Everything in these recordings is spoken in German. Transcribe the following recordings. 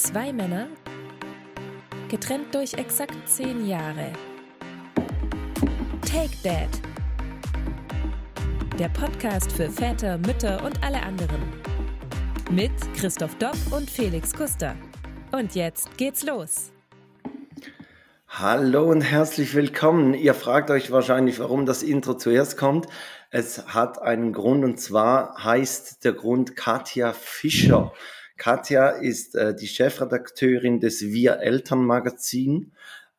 Zwei Männer, getrennt durch exakt zehn Jahre. Take Dad. Der Podcast für Väter, Mütter und alle anderen. Mit Christoph Dopp und Felix Kuster. Und jetzt geht's los. Hallo und herzlich willkommen. Ihr fragt euch wahrscheinlich, warum das Intro zuerst kommt. Es hat einen Grund und zwar heißt der Grund Katja Fischer. Katja ist äh, die Chefredakteurin des Wir Eltern Magazin.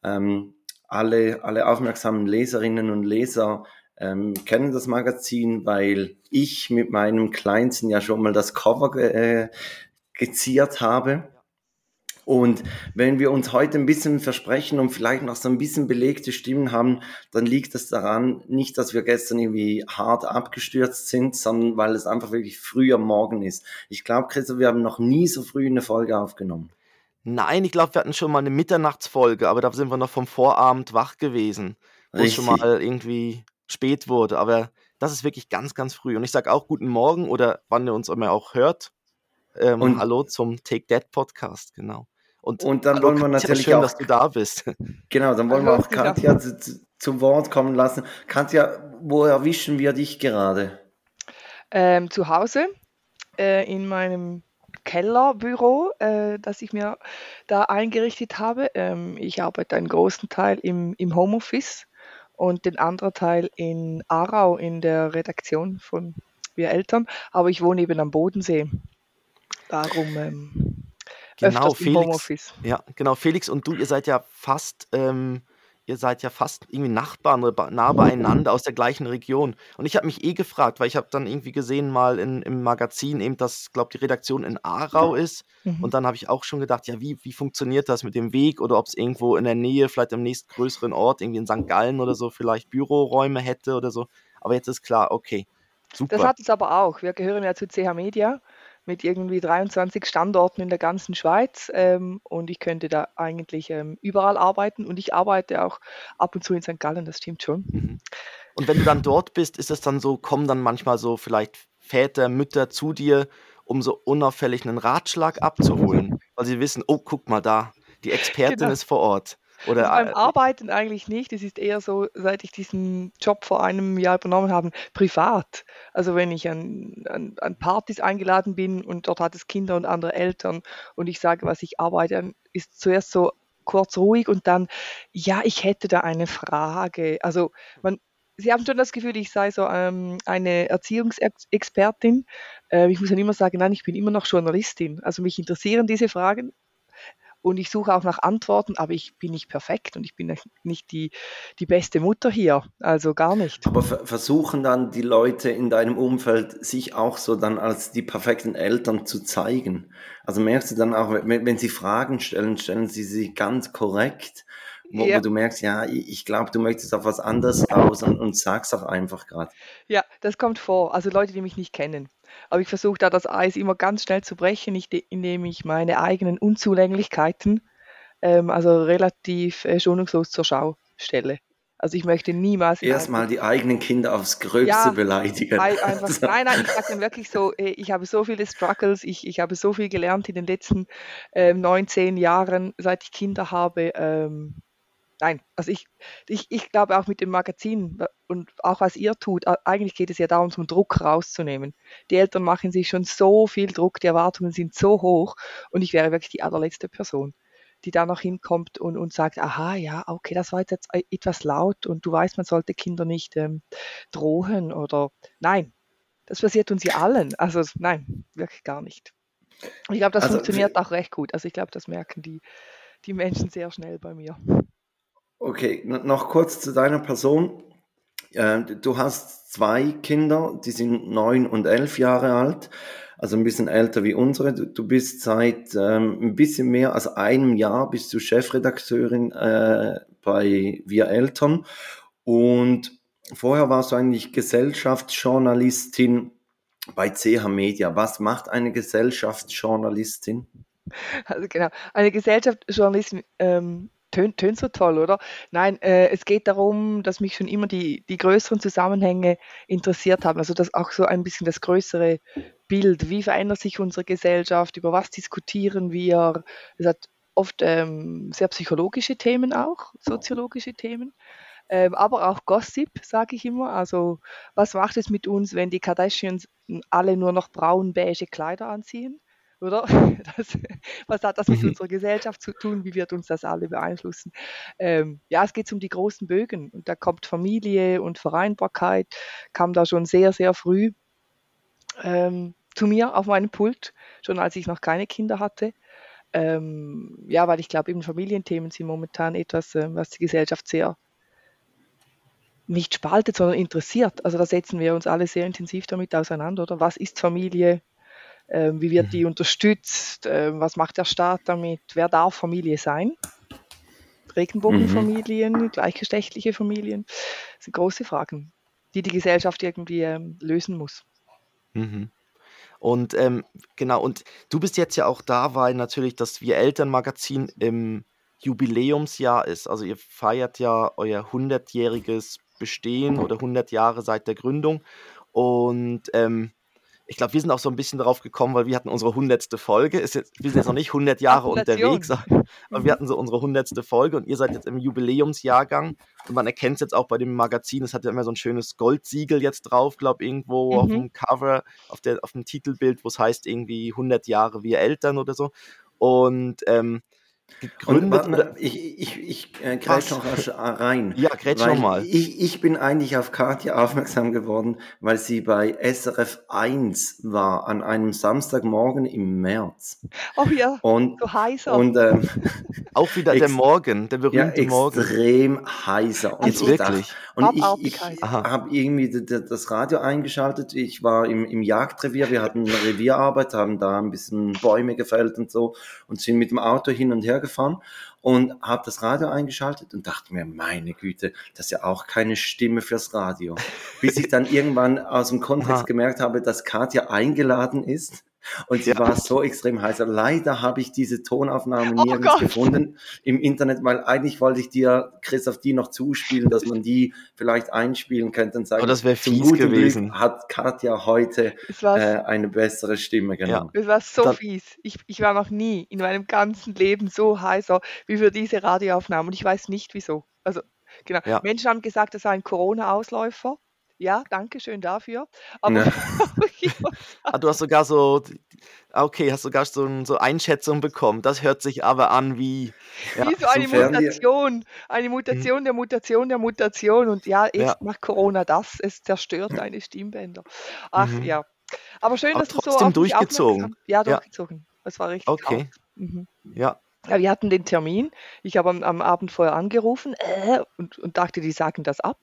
Ähm, alle, alle aufmerksamen Leserinnen und Leser ähm, kennen das Magazin, weil ich mit meinem Kleinsten ja schon mal das Cover ge äh, geziert habe. Und wenn wir uns heute ein bisschen versprechen und vielleicht noch so ein bisschen belegte Stimmen haben, dann liegt es daran, nicht, dass wir gestern irgendwie hart abgestürzt sind, sondern weil es einfach wirklich früh am Morgen ist. Ich glaube, Christoph, wir haben noch nie so früh eine Folge aufgenommen. Nein, ich glaube, wir hatten schon mal eine Mitternachtsfolge, aber da sind wir noch vom Vorabend wach gewesen, wo es schon mal irgendwie spät wurde. Aber das ist wirklich ganz, ganz früh. Und ich sage auch guten Morgen oder wann ihr uns immer auch hört. Ähm, und hallo zum Take That Podcast, genau. Und, und dann wollen wir natürlich schön, auch, dass du da bist. Genau, dann wollen wir auch Katja zu, zu, zu, Wort kommen lassen. Katja, wo erwischen wir dich gerade? Ähm, zu Hause, äh, in meinem Kellerbüro, äh, das ich mir da eingerichtet habe. Ähm, ich arbeite einen großen Teil im, im Homeoffice und den anderen Teil in Aarau in der Redaktion von Wir Eltern. Aber ich wohne eben am Bodensee. Darum ähm, Genau, Felix. Ja, genau, Felix und du, ihr seid ja fast, ähm, ihr seid ja fast irgendwie Nachbarn oder nah beieinander aus der gleichen Region. Und ich habe mich eh gefragt, weil ich habe dann irgendwie gesehen mal in, im Magazin eben, dass, glaube die Redaktion in Aarau ist. Mhm. Und dann habe ich auch schon gedacht, ja, wie, wie funktioniert das mit dem Weg oder ob es irgendwo in der Nähe, vielleicht im nächstgrößeren Ort, irgendwie in St. Gallen oder so, vielleicht Büroräume hätte oder so. Aber jetzt ist klar, okay. Super. Das hat es aber auch. Wir gehören ja zu CH Media mit irgendwie 23 Standorten in der ganzen Schweiz ähm, und ich könnte da eigentlich ähm, überall arbeiten und ich arbeite auch ab und zu in St. Gallen, das stimmt schon. Mhm. Und wenn du dann dort bist, ist es dann so, kommen dann manchmal so vielleicht Väter, Mütter zu dir, um so unauffällig einen Ratschlag abzuholen, weil sie wissen, oh, guck mal da, die Expertin genau. ist vor Ort. Oder, also beim Arbeiten eigentlich nicht. Es ist eher so, seit ich diesen Job vor einem Jahr übernommen habe, privat. Also wenn ich an, an, an Partys eingeladen bin und dort hat es Kinder und andere Eltern und ich sage, was ich arbeite, dann ist zuerst so kurz ruhig und dann, ja, ich hätte da eine Frage. Also man, Sie haben schon das Gefühl, ich sei so ähm, eine Erziehungsexpertin. Äh, ich muss dann immer sagen, nein, ich bin immer noch Journalistin. Also mich interessieren diese Fragen und ich suche auch nach Antworten, aber ich bin nicht perfekt und ich bin nicht die, die beste Mutter hier, also gar nicht. Aber versuchen dann die Leute in deinem Umfeld sich auch so dann als die perfekten Eltern zu zeigen? Also merkst du dann auch, wenn, wenn sie Fragen stellen, stellen sie sie ganz korrekt, wo, ja. wo du merkst, ja, ich, glaube, du möchtest auf was anderes aus und, und sag's auch einfach gerade. Ja, das kommt vor. Also Leute, die mich nicht kennen. Aber ich versuche da das Eis immer ganz schnell zu brechen, indem ich meine eigenen Unzulänglichkeiten, ähm, also relativ äh, schonungslos zur Schau stelle. Also ich möchte niemals. Erstmal die eigenen Kinder aufs Gröbste ja, beleidigen. Einfach, nein, nein, ich sage dann wirklich so, äh, ich habe so viele Struggles, ich, ich habe so viel gelernt in den letzten ähm, 19 Jahren, seit ich Kinder habe. Ähm, nein, also ich, ich, ich glaube auch mit dem Magazin und auch was ihr tut, eigentlich geht es ja darum, zum Druck rauszunehmen. Die Eltern machen sich schon so viel Druck, die Erwartungen sind so hoch und ich wäre wirklich die allerletzte Person, die da noch hinkommt und, und sagt, aha, ja, okay, das war jetzt etwas laut und du weißt, man sollte Kinder nicht ähm, drohen oder nein, das passiert uns ja allen. Also nein, wirklich gar nicht. Ich glaube, das also, funktioniert auch recht gut. Also ich glaube, das merken die, die Menschen sehr schnell bei mir. Okay, noch kurz zu deiner Person. Äh, du hast zwei Kinder, die sind neun und elf Jahre alt, also ein bisschen älter wie unsere. Du, bist seit ähm, ein bisschen mehr als einem Jahr bist du Chefredakteurin äh, bei Wir Eltern und vorher warst du eigentlich Gesellschaftsjournalistin bei CH Media. Was macht eine Gesellschaftsjournalistin? Also genau, eine Gesellschaftsjournalistin ähm, tönt, tönt so toll, oder? Nein, äh, es geht darum, dass mich schon immer die, die größeren Zusammenhänge interessiert haben. Also dass auch so ein bisschen das größere Bild, wie verändert sich unsere Gesellschaft, über was diskutieren wir. Es hat oft ähm, sehr psychologische Themen auch, soziologische Themen, ähm, aber auch Gossip, sage ich immer. Also was macht es mit uns, wenn die Kardashians alle nur noch braun-beige Kleider anziehen? Oder? Das, was hat das mit mhm. unserer Gesellschaft zu tun? Wie wird uns das alle beeinflussen? Ähm, ja, es geht um die großen Bögen und da kommt Familie und Vereinbarkeit, kam da schon sehr, sehr früh ähm, zu mir auf meinem Pult, schon als ich noch keine Kinder hatte. Ähm, ja, weil ich glaube, eben Familienthemen sind momentan etwas, äh, was die Gesellschaft sehr nicht spaltet, sondern interessiert. Also da setzen wir uns alle sehr intensiv damit auseinander, oder? Was ist Familie? Ähm, wie wird die mhm. unterstützt? Ähm, was macht der Staat damit? Wer darf Familie sein? Regenbogenfamilien, mhm. gleichgeschlechtliche Familien, das sind große Fragen, die die Gesellschaft irgendwie ähm, lösen muss. Mhm. Und ähm, genau, und du bist jetzt ja auch da, weil natürlich das Wir Eltern-Magazin im Jubiläumsjahr ist. Also ihr feiert ja euer 100-jähriges Bestehen oder 100 Jahre seit der Gründung. Und ähm, ich glaube, wir sind auch so ein bisschen darauf gekommen, weil wir hatten unsere hundertste Folge. Ist jetzt, wir sind jetzt noch nicht 100 Jahre unterwegs, aber wir hatten so unsere hundertste Folge und ihr seid jetzt im Jubiläumsjahrgang. Und man erkennt es jetzt auch bei dem Magazin, es hat ja immer so ein schönes Goldsiegel jetzt drauf, glaube ich, irgendwo mhm. auf dem Cover, auf, der, auf dem Titelbild, wo es heißt irgendwie 100 Jahre wir Eltern oder so. Und ähm, gegründet. Und, warte, ich ich, ich äh, grätsch noch rein. Ja, grätsch noch mal. Ich, ich bin eigentlich auf Katja aufmerksam geworden, weil sie bei SRF 1 war an einem Samstagmorgen im März. Oh ja, und, so heißer. Und, ähm, Auch wieder der Morgen, der berühmte ja, Morgen. extrem heißer. Und Jetzt wirklich? Und ich, ich habe irgendwie das Radio eingeschaltet. Ich war im, im Jagdrevier, wir hatten eine Revierarbeit, haben da ein bisschen Bäume gefällt und so und sind mit dem Auto hin und her gefahren und habe das Radio eingeschaltet und dachte mir, meine Güte, das ist ja auch keine Stimme fürs Radio. Bis ich dann irgendwann aus dem Kontext gemerkt habe, dass Katja eingeladen ist und sie ja. war so extrem heiß. Leider habe ich diese Tonaufnahme oh nirgends Gott. gefunden im Internet, weil eigentlich wollte ich dir, Christoph, die noch zuspielen, dass man die vielleicht einspielen könnte und sagen, oh, das wäre fies gewesen. Glück hat Katja heute äh, eine bessere Stimme genommen. Ja. Es war so Dann, fies. Ich, ich war noch nie in meinem ganzen Leben so heißer wie für diese Radioaufnahme und ich weiß nicht wieso. Also genau. Ja. Menschen haben gesagt, das sei ein Corona-Ausläufer. Ja, danke schön dafür. Aber ja. ah, du hast sogar so, ah, okay, hast sogar so, so Einschätzungen bekommen. Das hört sich aber an wie, ja, wie so eine Mutation, eine Mutation mhm. der Mutation der Mutation. Und ja, jetzt ja. macht Corona das, es zerstört deine Stimmbänder. Ach mhm. ja. Aber schön, aber dass du so auf durchgezogen. Ja, durchgezogen. Das war richtig. Okay. Mhm. Ja. Ja, wir hatten den Termin. Ich habe am, am Abend vorher angerufen äh, und, und dachte, die sagen das ab.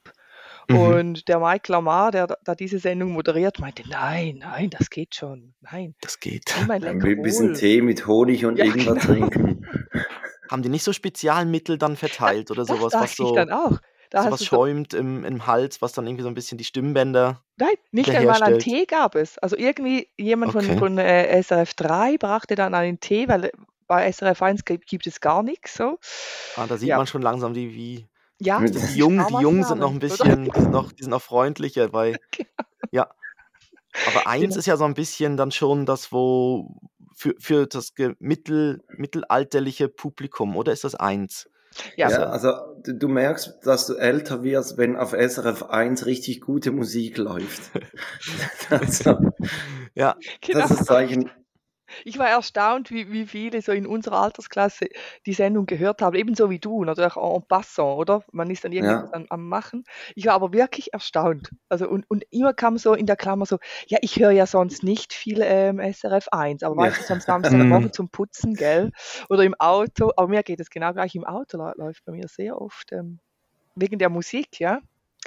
Mhm. Und der Mike Lamar, der da diese Sendung moderiert, meinte, nein, nein, das geht schon. Nein. Das geht. Ein bisschen Tee mit Honig und ja, Ingwer genau. trinken. Haben die nicht so Spezialmittel dann verteilt oder sowas, das was so, ich dann auch. Da so was schäumt im, im Hals, was dann irgendwie so ein bisschen die Stimmbänder. Nein, nicht einmal einen Tee gab es. Also irgendwie jemand okay. von, von äh, SRF 3 brachte dann einen Tee, weil bei SRF 1 gibt, gibt es gar nichts so. Ah, da sieht ja. man schon langsam, die, wie ja, die Jungen, die Jungen sind noch ein bisschen, die sind noch, die sind noch freundlicher, weil, genau. ja. Aber eins genau. ist ja so ein bisschen dann schon das, wo für, für das mittel, mittelalterliche Publikum, oder ist das eins? Ja, ja also du, du, merkst, dass du älter wirst, wenn auf SRF 1 richtig gute Musik läuft. also, ja, genau. das ist Zeichen, ich war erstaunt, wie, wie viele so in unserer Altersklasse die Sendung gehört haben, ebenso wie du, natürlich en passant, oder? Man ist dann irgendwas ja. am, am, Machen. Ich war aber wirklich erstaunt. Also und, und immer kam so in der Klammer so, ja, ich höre ja sonst nicht viel ähm, SRF 1, aber meistens ja. am Samstag der Woche zum Putzen, gell? Oder im Auto, aber mir geht es genau gleich im Auto, läuft bei mir sehr oft ähm, wegen der Musik, ja?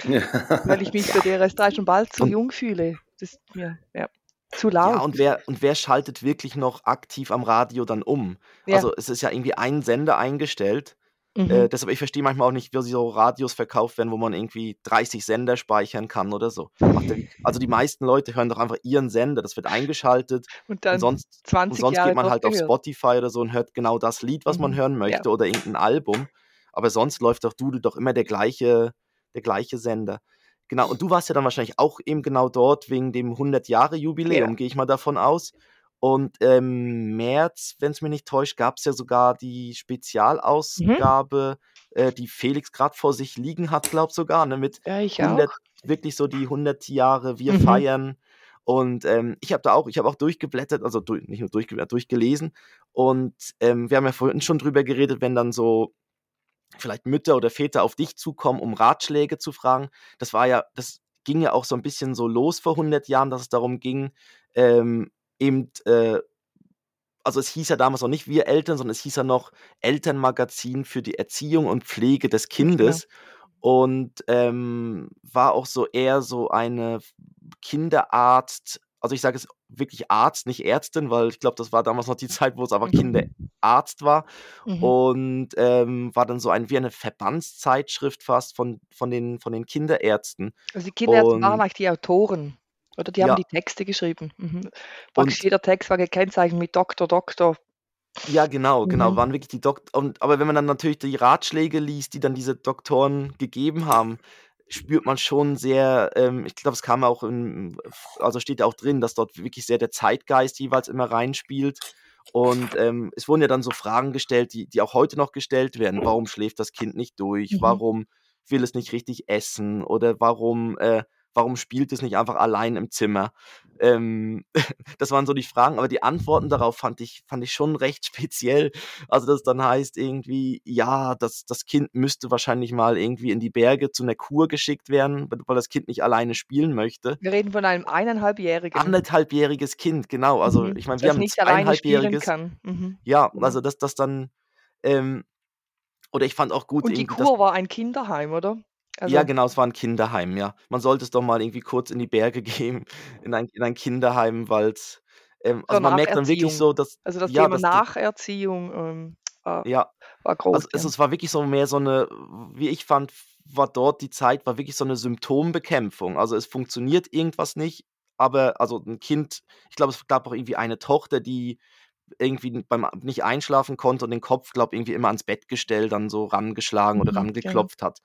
ja. Weil ich mich für die RS3 schon bald zu jung fühle. Das mir, ja. Zu laut. Ja, und wer, und wer schaltet wirklich noch aktiv am Radio dann um? Ja. Also es ist ja irgendwie ein Sender eingestellt. Äh, mhm. Äh, deshalb, ich verstehe manchmal auch nicht, wie so Radios verkauft werden, wo man irgendwie 30 Sender speichern kann oder so. Also die meisten Leute hören doch einfach ihren Sender, das wird eingeschaltet. Und dann und sonst, 20 und sonst Jahre geht man halt gehört. auf Spotify oder so und hört genau das Lied, was mhm. man hören möchte ja. oder irgendein Album. Aber sonst läuft doch Doodle doch immer der gleiche, der gleiche Sender. Genau, und du warst ja dann wahrscheinlich auch eben genau dort wegen dem 100-Jahre-Jubiläum, ja. gehe ich mal davon aus. Und im ähm, März, wenn es mir nicht täuscht, gab es ja sogar die Spezialausgabe, mhm. äh, die Felix gerade vor sich liegen hat, glaube sogar, ne, mit ja, 100, wirklich so die 100 Jahre, wir mhm. feiern. Und ähm, ich habe da auch, ich habe auch durchgeblättert, also durch, nicht nur durchgeblättert, durchgelesen. Und ähm, wir haben ja vorhin schon drüber geredet, wenn dann so vielleicht Mütter oder Väter auf dich zukommen, um Ratschläge zu fragen. Das war ja, das ging ja auch so ein bisschen so los vor 100 Jahren, dass es darum ging, ähm, eben, äh, also es hieß ja damals noch nicht wir Eltern, sondern es hieß ja noch Elternmagazin für die Erziehung und Pflege des Kindes. Ja. Und ähm, war auch so eher so eine Kinderarzt, also ich sage es wirklich Arzt, nicht Ärztin, weil ich glaube, das war damals noch die Zeit, wo es aber mhm. Kinderarzt war. Mhm. Und ähm, war dann so ein wie eine Verbandszeitschrift fast von, von, den, von den Kinderärzten. Also die Kinderärzte und, waren eigentlich die Autoren. Oder die haben ja. die Texte geschrieben. Mhm. Praktisch jeder Text war gekennzeichnet mit Doktor, Doktor. Ja, genau, genau, mhm. waren wirklich die Doktor. aber wenn man dann natürlich die Ratschläge liest, die dann diese Doktoren gegeben haben, spürt man schon sehr, ähm, ich glaube, es kam auch in, also steht ja auch drin, dass dort wirklich sehr der Zeitgeist jeweils immer reinspielt. Und ähm, es wurden ja dann so Fragen gestellt, die, die auch heute noch gestellt werden. Warum schläft das Kind nicht durch? Mhm. Warum will es nicht richtig essen? Oder warum äh, warum spielt es nicht einfach allein im Zimmer? Ähm, das waren so die Fragen, aber die Antworten darauf fand ich, fand ich schon recht speziell. Also, das dann heißt irgendwie, ja, das, das Kind müsste wahrscheinlich mal irgendwie in die Berge zu einer Kur geschickt werden, weil das Kind nicht alleine spielen möchte. Wir reden von einem eineinhalbjährigen. Anderthalbjähriges Kind, genau. Also, mhm. ich meine, wir das haben nicht eineinhalbjähriges. Mhm. Ja, also, dass das dann, ähm, oder ich fand auch gut. Und die Kur war ein Kinderheim, oder? Also Ja, genau, es war ein Kinderheim, ja. Man sollte es doch mal irgendwie kurz in die Berge gehen, in ein in ein Kinderheim, weil's ähm, also man merkt dann wirklich so, dass Also das ja, Thema dass Nacherziehung, ähm, war ja, war groß, also also es war wirklich so mehr so eine, wie ich fand, war dort die Zeit war wirklich so eine Symptombekämpfung. Also, es funktioniert irgendwas nicht, aber also ein Kind ich glaube, es gab auch irgendwie eine Tochter, die irgendwie beim nicht einschlafen konnte und den Kopf, glaube irgendwie immer ans Bett gestellt, dann so rangeschlagen oder Mhm, genau. rangeklopft hat.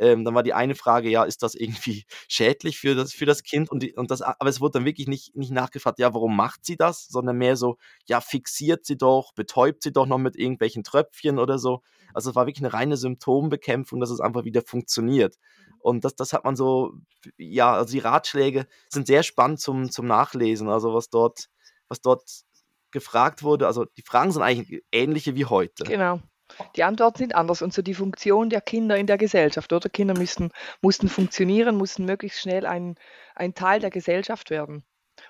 Ähm, dann war die eine Frage, ja, ist das irgendwie schädlich für das, für das Kind? Und, die, und das, aber es wurde dann wirklich nicht, nicht nachgefragt, ja, warum macht sie das? Sondern mehr so, ja, fixiert sie doch, betäubt sie doch noch mit irgendwelchen Tröpfchen oder so. Also es war wirklich eine reine Symptombekämpfung, dass es einfach wieder funktioniert. Und das, das hat man so, ja, also die Ratschläge sind sehr spannend zum, zum Nachlesen. Also was dort, was dort gefragt wurde, also die Fragen sind eigentlich ähnliche wie heute. Genau. Die Antworten sind anders und so die Funktion der Kinder in der Gesellschaft, oder? Kinder müssen, mussten funktionieren, mussten möglichst schnell ein, ein Teil der Gesellschaft werden.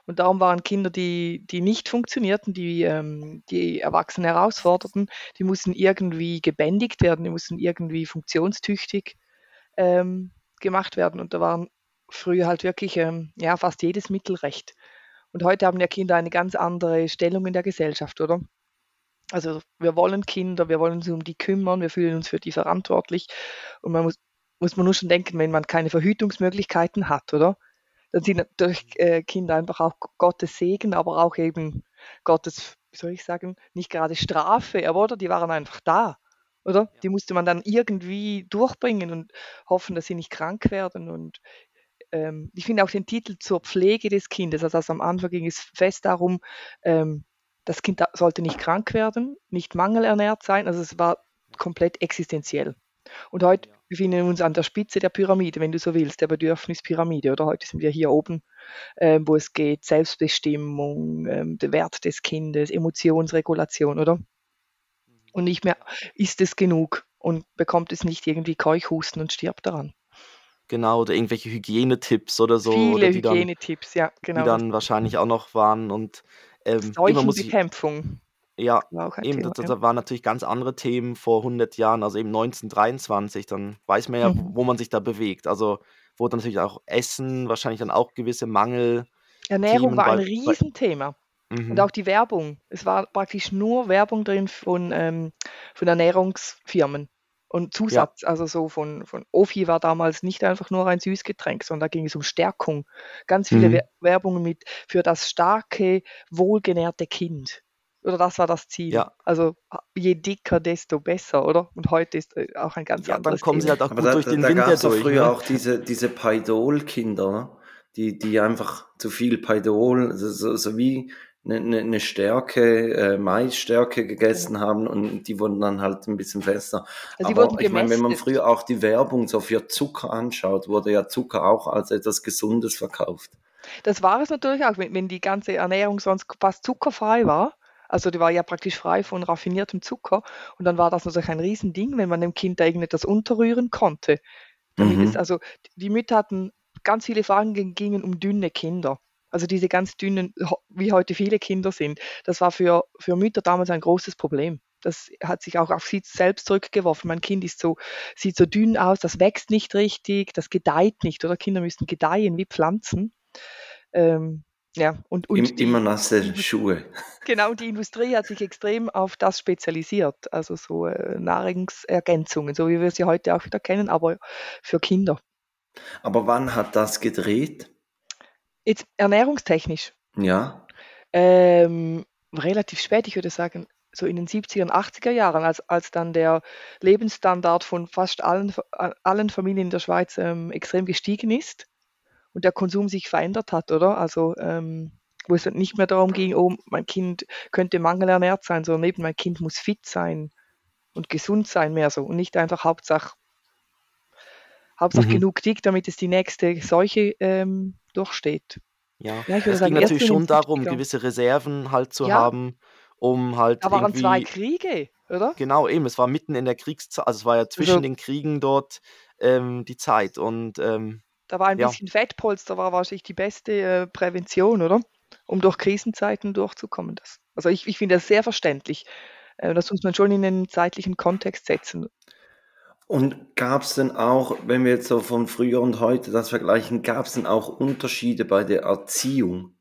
Und darum waren Kinder, die, die nicht funktionierten, die ähm, die Erwachsenen herausforderten, die mussten irgendwie gebändigt werden, die mussten irgendwie funktionstüchtig ähm, gemacht werden. Und da waren früher halt wirklich ähm, ja, fast jedes Mittelrecht. Und heute haben ja Kinder eine ganz andere Stellung in der Gesellschaft, oder? Also wir wollen Kinder, wir wollen uns um die kümmern, wir fühlen uns für die verantwortlich. Und man muss, muss man nur schon denken, wenn man keine Verhütungsmöglichkeiten hat, oder? Dann sind natürlich äh, Kinder einfach auch Gottes Segen, aber auch eben Gottes, wie soll ich sagen, nicht gerade Strafe, aber oder? Die waren einfach da, oder? Die musste man dann irgendwie durchbringen und hoffen, dass sie nicht krank werden. Und ähm, ich finde auch den Titel zur Pflege des Kindes, also, also am Anfang ging es fest darum, ähm, das Kind sollte nicht krank werden, nicht mangelernährt sein, also es war komplett existenziell. Und heute befinden wir uns an der Spitze der Pyramide, wenn du so willst, der Bedürfnispyramide. Oder heute sind wir hier oben, äh, wo es geht, Selbstbestimmung, äh, der Wert des Kindes, Emotionsregulation, oder? Und nicht mehr, ist es genug und bekommt es nicht irgendwie Keuchhusten und stirbt daran. Genau, oder irgendwelche Hygienetipps oder so. Viele oder Hygienetipps, ja, genau. Die dann wahrscheinlich auch noch waren und ähm, Seuchenbekämpfung. Ja, eben, Thema, das, das waren natürlich ganz andere Themen vor 100 Jahren, also eben 1923, dann weiß man ja, mhm. wo man sich da bewegt. Also wurde natürlich auch Essen, wahrscheinlich dann auch gewisse Mangel. Ernährung war ein bei, Riesenthema. Mhm. Und auch die Werbung. Es war praktisch nur Werbung drin von, ähm, von Ernährungsfirmen. Und Zusatz, ja. also so von, von Ofi war damals nicht einfach nur ein Süßgetränk, sondern da ging es um Stärkung. Ganz viele mhm. Werbungen mit für das starke, wohlgenährte Kind. Oder das war das Ziel. Ja. Also je dicker, desto besser, oder? Und heute ist äh, auch ein ganz Ja, dann anderes kommen sie Thema. halt auch Aber gut da, durch den da Winter durch. früher Ne? auch diese, diese Paidol-Kinder, ne? die, die einfach zu viel Paidol, so, so, so wie eine, eine, eine Stärke, äh, Maisstärke gegessen haben und die wurden dann halt ein bisschen fester. Also Aber ich meine, wenn man früher auch die Werbung so für Zucker anschaut, wurde ja Zucker auch als etwas Gesundes verkauft. Das war es natürlich auch, wenn, wenn die ganze Ernährung sonst fast zuckerfrei war. Also die war ja praktisch frei von raffiniertem Zucker. Und dann war das natürlich ein Riesending, wenn man dem Kind da irgendetwas unterrühren konnte. Damit Mhm. es, also die Mütter hatten ganz viele Fragen ging- gingen um dünne Kinder. Also diese ganz dünnen, wie heute viele Kinder sind. Das war für, für Mütter damals ein großes Problem. Das hat sich auch auf sie selbst zurückgeworfen. Mein Kind ist so, sieht so dünn aus, das wächst nicht richtig, das gedeiht nicht, oder? Kinder müssen gedeihen wie Pflanzen. Ähm, ja, und, und die, immer nasse Schuhe. genau, die Industrie hat sich extrem auf das spezialisiert. Also so äh, Nahrungsergänzungen, so wie wir sie heute auch wieder kennen, aber für Kinder. Aber wann hat das gedreht? Jetzt ernährungstechnisch. Ja. Ähm, relativ spät, ich würde sagen, so in den 70er und 80er Jahren, als, als dann der Lebensstandard von fast allen, allen Familien in der Schweiz ähm, extrem gestiegen ist und der Konsum sich verändert hat, oder? Also ähm, wo es nicht mehr darum ging, oh, mein Kind könnte mangelernährt sein, sondern eben mein Kind muss fit sein und gesund sein, mehr so und nicht einfach Hauptsache, Hauptsache Mhm. genug dick, damit es die nächste Seuche ähm, durchsteht. Ja, Ja, ich würde es sagen, ging natürlich den schon darum, 70ern. gewisse Reserven halt zu Ja. haben, um halt Da waren zwei Kriege, oder? genau eben, es war mitten in der Kriegszeit, also es war ja zwischen Also den Kriegen dort ähm, die Zeit und ähm, Da war ein ja, bisschen Fettpolster, war wahrscheinlich die beste äh, Prävention, oder? Um durch Krisenzeiten durchzukommen. Das, also ich, ich finde das sehr verständlich. Äh, das muss man schon in einen zeitlichen Kontext setzen. Und gab es denn auch, wenn wir jetzt so von früher und heute das vergleichen, gab es denn auch Unterschiede bei der Erziehung?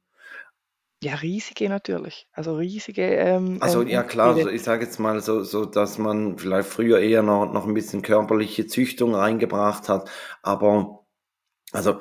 Ja, riesige natürlich. Also riesige ähm, Also ähm, ja klar, Unterschiede. so, ich sage jetzt mal so, so, dass man vielleicht früher eher noch, noch ein bisschen körperliche Züchtung reingebracht hat, aber also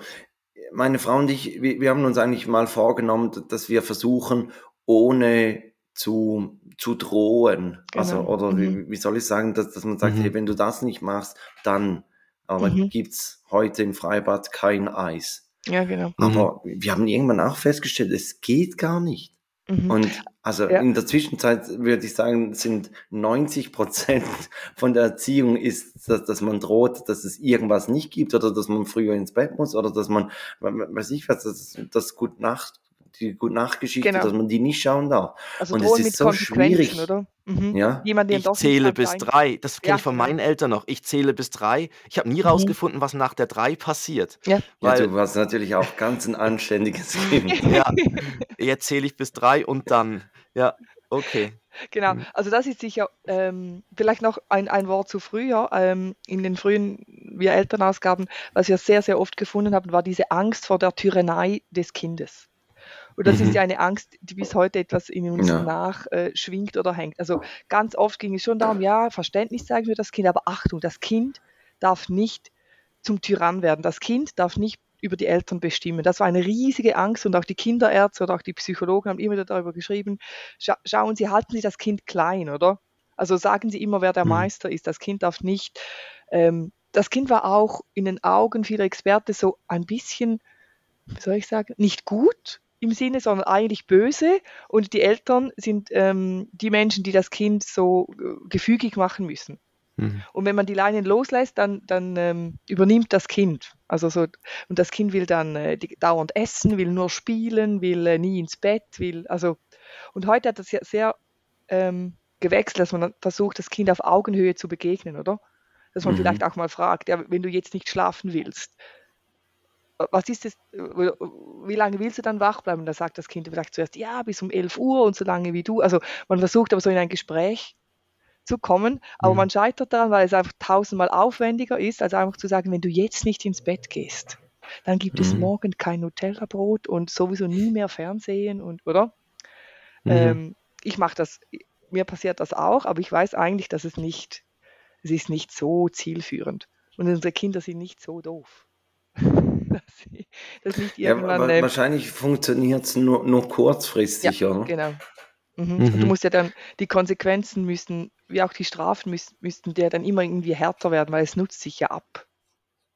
meine Frau und ich, wir, wir haben uns eigentlich mal vorgenommen, dass wir versuchen, ohne zu, zu drohen, also Genau. oder Mhm. wie, wie soll ich sagen, dass, dass man sagt, mhm. hey, wenn du das nicht machst, dann aber Mhm. gibt's heute im Freibad kein Eis. Ja, genau. Mhm. Aber wir haben irgendwann auch festgestellt, es geht gar nicht. Mhm. Und also Ja. in der Zwischenzeit würde ich sagen, sind 90 Prozent von der Erziehung ist, dass, dass man droht, dass es irgendwas nicht gibt oder dass man früher ins Bett muss oder dass man, weiß ich was, das, das Gut Nacht, die Gut Nacht-Geschichte, Genau. dass man die nicht schauen darf. Also Und es ist mit so Konsequenzen, schwierig. oder? Mhm. Ja, Jemand, den Ich zähle bis sein. drei. Das kenne Ja, ich von meinen Eltern noch. Ich zähle bis drei. Ich habe nie Mhm. rausgefunden, was nach der drei passiert. Ja. ja, Weil, du warst natürlich auch ganz ein anständiges Kind. ja, jetzt zähle ich bis drei und dann. Ja, okay. Genau, Mhm. also das ist sicher ähm, vielleicht noch ein, ein Wort zu früher. Ähm, in den frühen wir Elternausgaben, was wir sehr, sehr oft gefunden haben, war diese Angst vor der Tyrannei des Kindes. Und das ist Mhm. ja eine Angst, die bis heute etwas in uns Ja. nachschwingt äh, oder hängt. Also ganz oft ging es schon darum, ja, Verständnis zeigen für das Kind, aber Achtung, das Kind darf nicht zum Tyrann werden. Das Kind darf nicht über die Eltern bestimmen. Das war eine riesige Angst und auch die Kinderärzte oder auch die Psychologen haben immer wieder darüber geschrieben, scha schauen Sie, halten Sie das Kind klein, oder? Also sagen Sie immer, wer der Mhm. Meister ist. Das Kind darf nicht. Ähm, das Kind war auch in den Augen vieler Experten so ein bisschen, wie soll ich sagen, nicht gut im Sinne, sondern eigentlich böse. Und die Eltern sind ähm, die Menschen, die das Kind so äh, gefügig machen müssen. Mhm. Und wenn man die Leinen loslässt, dann, dann ähm, übernimmt das Kind. Also so, und das Kind will dann äh, die, dauernd essen, will nur spielen, will äh, nie ins Bett, will, also, und heute hat das ja sehr ähm, gewechselt, dass man versucht, das Kind auf Augenhöhe zu begegnen, oder? Dass man Mhm. vielleicht auch mal fragt, ja, wenn du jetzt nicht schlafen willst, was ist das, wie lange willst du dann wach bleiben? Und da sagt das Kind vielleicht zuerst, ja, bis um 11 Uhr und so lange wie du. Also man versucht aber so in ein Gespräch zu kommen, aber Mhm. man scheitert daran, weil es einfach tausendmal aufwendiger ist, als einfach zu sagen, wenn du jetzt nicht ins Bett gehst, dann gibt es Mhm. morgen kein Nutella-Brot und sowieso nie mehr Fernsehen und, oder? Mhm. Ähm, ich mache das, mir passiert das auch, aber ich weiß eigentlich, dass es nicht, es ist nicht so zielführend. Und unsere Kinder sind nicht so doof. Dass, sie, dass nicht Ja, irgendwann. wa- ähm, wahrscheinlich funktioniert es nur, nur ja, kurzfristig, oder? genau. Mhm. Und du mhm. musst ja dann, die Konsequenzen müssen, wie auch die Strafen müssen, müssten dir dann immer irgendwie härter werden, weil es nutzt sich ja ab.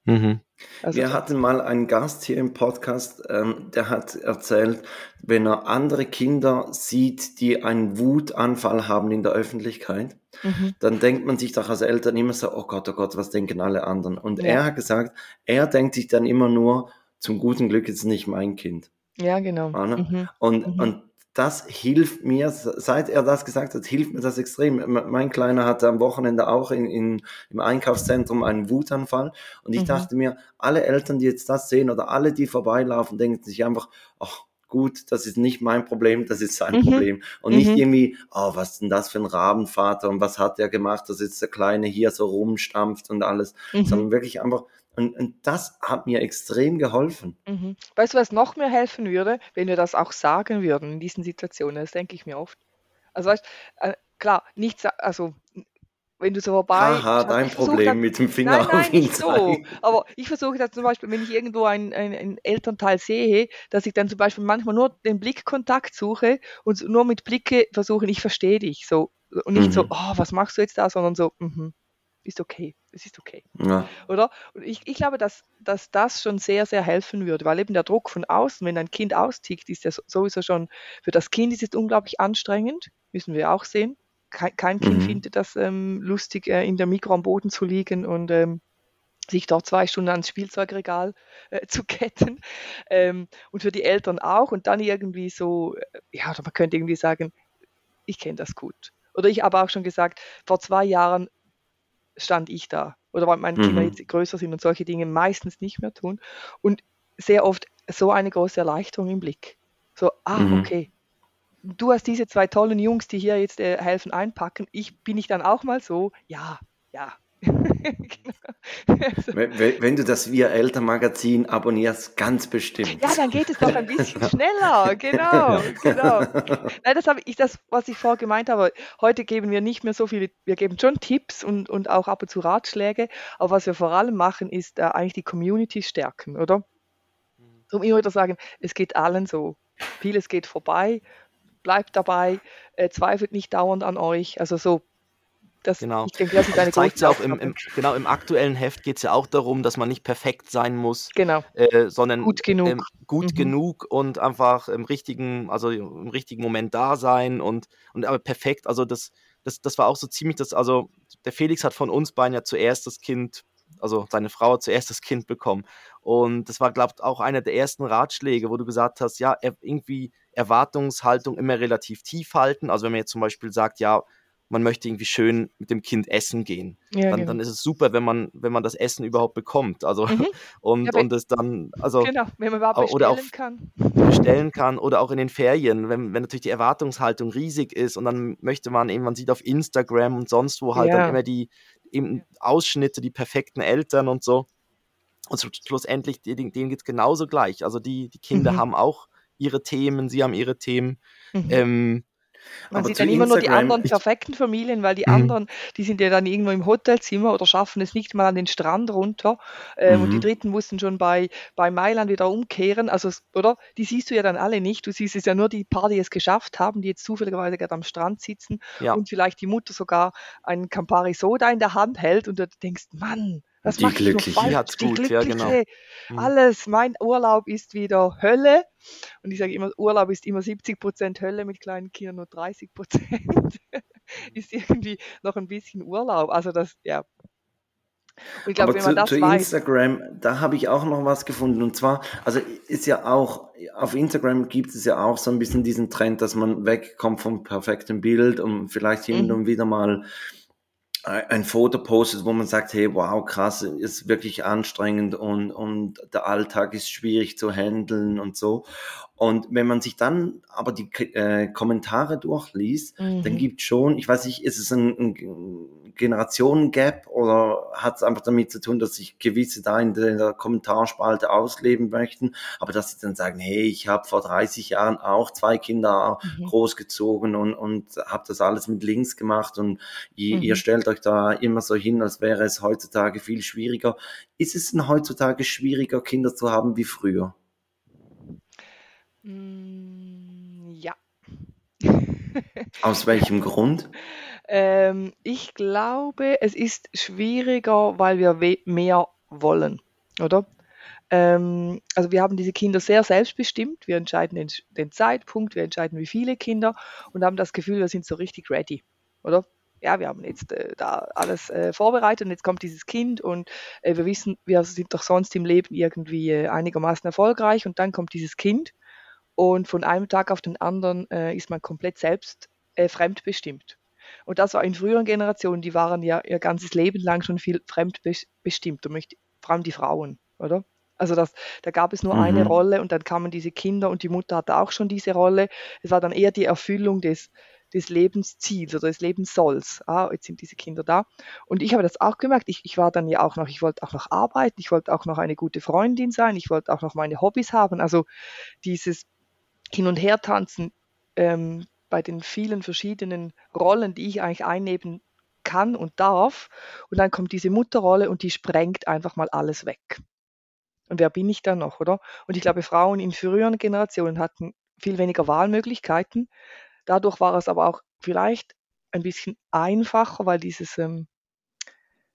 Mhm. Also Wir hatten mal einen Gast hier im Podcast, ähm, der hat erzählt, wenn er andere Kinder sieht, die einen Wutanfall haben in der Öffentlichkeit, mhm. dann denkt man sich doch als Eltern immer so, oh Gott, oh Gott, was denken alle anderen? Und ja. er hat gesagt, er denkt sich dann immer nur, zum guten Glück ist nicht mein Kind. Ja, genau. Mhm. Und, mhm. und das hilft mir, seit er das gesagt hat, hilft mir das extrem. Mein Kleiner hatte am Wochenende auch in, in, im Einkaufszentrum einen Wutanfall und ich mhm. dachte mir, alle Eltern, die jetzt das sehen oder alle, die vorbeilaufen, denken sich einfach, ach, gut, das ist nicht mein Problem, das ist sein mhm. Problem. Und nicht mhm. irgendwie, oh, was ist denn das für ein Rabenvater und was hat der gemacht, dass jetzt der Kleine hier so rumstampft und alles, mhm. sondern wirklich einfach, und, und das hat mir extrem geholfen. Mhm. Weißt du, was noch mehr helfen würde, wenn wir das auch sagen würden in diesen Situationen? Das denke ich mir oft. Also weißt, äh, klar, nichts, also wenn du so vorbei. Haha, dein Problem dann, mit dem Finger nein, nein, auf ihn nicht so. Aber ich versuche das zum Beispiel, wenn ich irgendwo einen, einen, Elternteil sehe, dass ich dann zum Beispiel manchmal nur den Blickkontakt suche und nur mit Blicke versuche, ich verstehe dich so. Und nicht mhm. so, oh, was machst du jetzt da, sondern so, mhm ist okay, es ist okay. Ja. Oder? Und ich, ich glaube, dass, dass das schon sehr, sehr helfen würde, weil eben der Druck von außen, wenn ein Kind austickt, ist ja sowieso schon, für das Kind ist es unglaublich anstrengend, müssen wir auch sehen. Kein, kein Kind mhm. findet das ähm, lustig, äh, in der Mikro am Boden zu liegen und ähm, sich dort zwei Stunden ans Spielzeugregal äh, zu ketten. Ähm, und für die Eltern auch. Und dann irgendwie so, äh, ja, oder man könnte irgendwie sagen, ich kenne das gut. Oder ich habe auch schon gesagt, vor zwei Jahren stand ich da. Oder weil meine mhm. Kinder jetzt größer sind und solche Dinge meistens nicht mehr tun. Und sehr oft so eine große Erleichterung im Blick. So, ah, mhm. okay. Du hast diese zwei tollen Jungs, die hier jetzt äh, helfen einpacken. Ich bin ich dann auch mal so, ja, ja, genau. wenn, wenn, du das Wir Elternmagazin abonnierst, ganz bestimmt. Ja, dann geht es doch ein bisschen schneller. Genau, genau. Nein, das habe ich, das, was ich vorher gemeint habe. Heute geben wir nicht mehr so viele, wir geben schon Tipps und, und auch ab und zu Ratschläge, aber was wir vor allem machen, ist äh, eigentlich die Community stärken, oder? Um immer wieder sagen, es geht allen so. Vieles geht vorbei, bleibt dabei, äh, zweifelt nicht dauernd an euch. Also so das, genau. Ich denke, das ist eine zeigt ja auch im, im, genau im aktuellen Heft geht es ja auch darum, dass man nicht perfekt sein muss, genau. äh, sondern gut genug, ähm, gut mhm. genug und einfach im richtigen, also im richtigen Moment da sein und, und aber perfekt. Also das, das, das war auch so ziemlich das, also der Felix hat von uns beiden ja zuerst das Kind, also seine Frau hat zuerst das Kind bekommen. Und das war, glaube ich, auch einer der ersten Ratschläge, wo du gesagt hast, ja, irgendwie Erwartungshaltung immer relativ tief halten. Also wenn man jetzt zum Beispiel sagt, ja, man möchte irgendwie schön mit dem Kind essen gehen. Ja, dann, genau. dann, ist es super, wenn man, wenn man das Essen überhaupt bekommt. Also mhm. und, ja, und es dann, also genau, wenn man überhaupt bestellen oder auch kann. bestellen kann oder auch in den Ferien, wenn, wenn natürlich die Erwartungshaltung riesig ist und dann möchte man eben, man sieht auf Instagram und sonst wo halt ja. dann immer die eben Ausschnitte, die perfekten Eltern und so. Und schlussendlich, denen, denen geht es genauso gleich. Also die, die Kinder mhm. haben auch ihre Themen, sie haben ihre Themen. Mhm. Ähm, man Aber sieht dann immer nur die anderen perfekten Familien, weil die mhm. anderen, die sind ja dann irgendwo im Hotelzimmer oder schaffen es nicht mal an den Strand runter. Äh, mhm. Und die Dritten mussten schon bei, bei Mailand wieder umkehren. Also, oder? Die siehst du ja dann alle nicht. Du siehst es ja nur die paar, die es geschafft haben, die jetzt zufälligerweise gerade am Strand sitzen ja. und vielleicht die Mutter sogar einen Campari Soda in der Hand hält und du denkst, Mann, was die glückliche, die hat's die gut, ja genau. Mhm. Alles, mein Urlaub ist wieder Hölle. Und ich sage immer, Urlaub ist immer 70 Prozent Hölle mit kleinen Kindern, nur 30 Prozent ist irgendwie noch ein bisschen Urlaub. Also das, ja. Und ich glaube, wenn man zu, das zu weiß, Instagram, da habe ich auch noch was gefunden. Und zwar, also ist ja auch, auf Instagram gibt es ja auch so ein bisschen diesen Trend, dass man wegkommt vom perfekten Bild und vielleicht hin mhm. und wieder mal ein Foto postet, wo man sagt, hey, wow, krass, ist wirklich anstrengend und, und der Alltag ist schwierig zu handeln und so. Und wenn man sich dann aber die äh, Kommentare durchliest, mhm. dann gibt schon, ich weiß nicht, ist es ein, ein Generationen-Gap oder hat es einfach damit zu tun, dass sich gewisse da in der Kommentarspalte ausleben möchten, aber dass sie dann sagen, hey, ich habe vor 30 Jahren auch zwei Kinder mhm. großgezogen und, und habe das alles mit links gemacht und ihr, mhm. ihr stellt euch da immer so hin, als wäre es heutzutage viel schwieriger. Ist es denn heutzutage schwieriger, Kinder zu haben wie früher? Mm, ja. Aus welchem Grund? Ähm, ich glaube, es ist schwieriger, weil wir mehr wollen, oder? Ähm, also wir haben diese Kinder sehr selbstbestimmt. Wir entscheiden den, den Zeitpunkt, wir entscheiden wie viele Kinder und haben das Gefühl, wir sind so richtig ready, oder? ja, wir haben jetzt äh, da alles äh, vorbereitet und jetzt kommt dieses Kind und äh, wir wissen, wir sind doch sonst im Leben irgendwie äh, einigermaßen erfolgreich und dann kommt dieses Kind und von einem Tag auf den anderen äh, ist man komplett selbst äh, fremdbestimmt. Und das war in früheren Generationen, die waren ja ihr ganzes Leben lang schon viel fremdbestimmt, und möchte, vor allem die Frauen, oder? Also das, da gab es nur mhm. eine Rolle und dann kamen diese Kinder und die Mutter hatte auch schon diese Rolle. Es war dann eher die Erfüllung des, des Lebensziels oder des Lebenssolls. Ah, jetzt sind diese Kinder da. Und ich habe das auch gemerkt. Ich, ich war dann ja auch noch, ich wollte auch noch arbeiten, ich wollte auch noch eine gute Freundin sein, ich wollte auch noch meine Hobbys haben. Also dieses Hin- und Hertanzen ähm, bei den vielen verschiedenen Rollen, die ich eigentlich einnehmen kann und darf. Und dann kommt diese Mutterrolle und die sprengt einfach mal alles weg. Und wer bin ich dann noch, oder? Und ich glaube, Frauen in früheren Generationen hatten viel weniger Wahlmöglichkeiten. Dadurch war es aber auch vielleicht ein bisschen einfacher, weil dieses, ähm,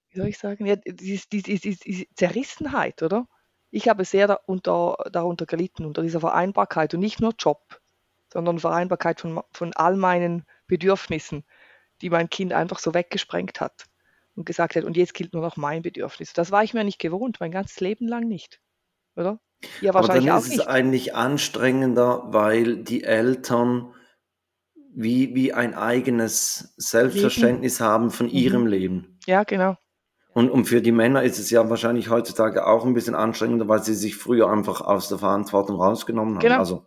wie soll ich sagen, ja, diese, diese, diese Zerrissenheit, oder? Ich habe sehr darunter, darunter gelitten, unter dieser Vereinbarkeit und nicht nur Job, sondern Vereinbarkeit von, von all meinen Bedürfnissen, die mein Kind einfach so weggesprengt hat und gesagt hat, und jetzt gilt nur noch mein Bedürfnis. Das war ich mir nicht gewohnt, mein ganzes Leben lang nicht, oder? Ja, wahrscheinlich Aber dann ist es eigentlich anstrengender, weil die Eltern wie, wie ein eigenes Selbstverständnis Leben. haben von mhm. ihrem Leben. Ja, genau. Und, und für die Männer ist es ja wahrscheinlich heutzutage auch ein bisschen anstrengender, weil sie sich früher einfach aus der Verantwortung rausgenommen haben. Genau. Also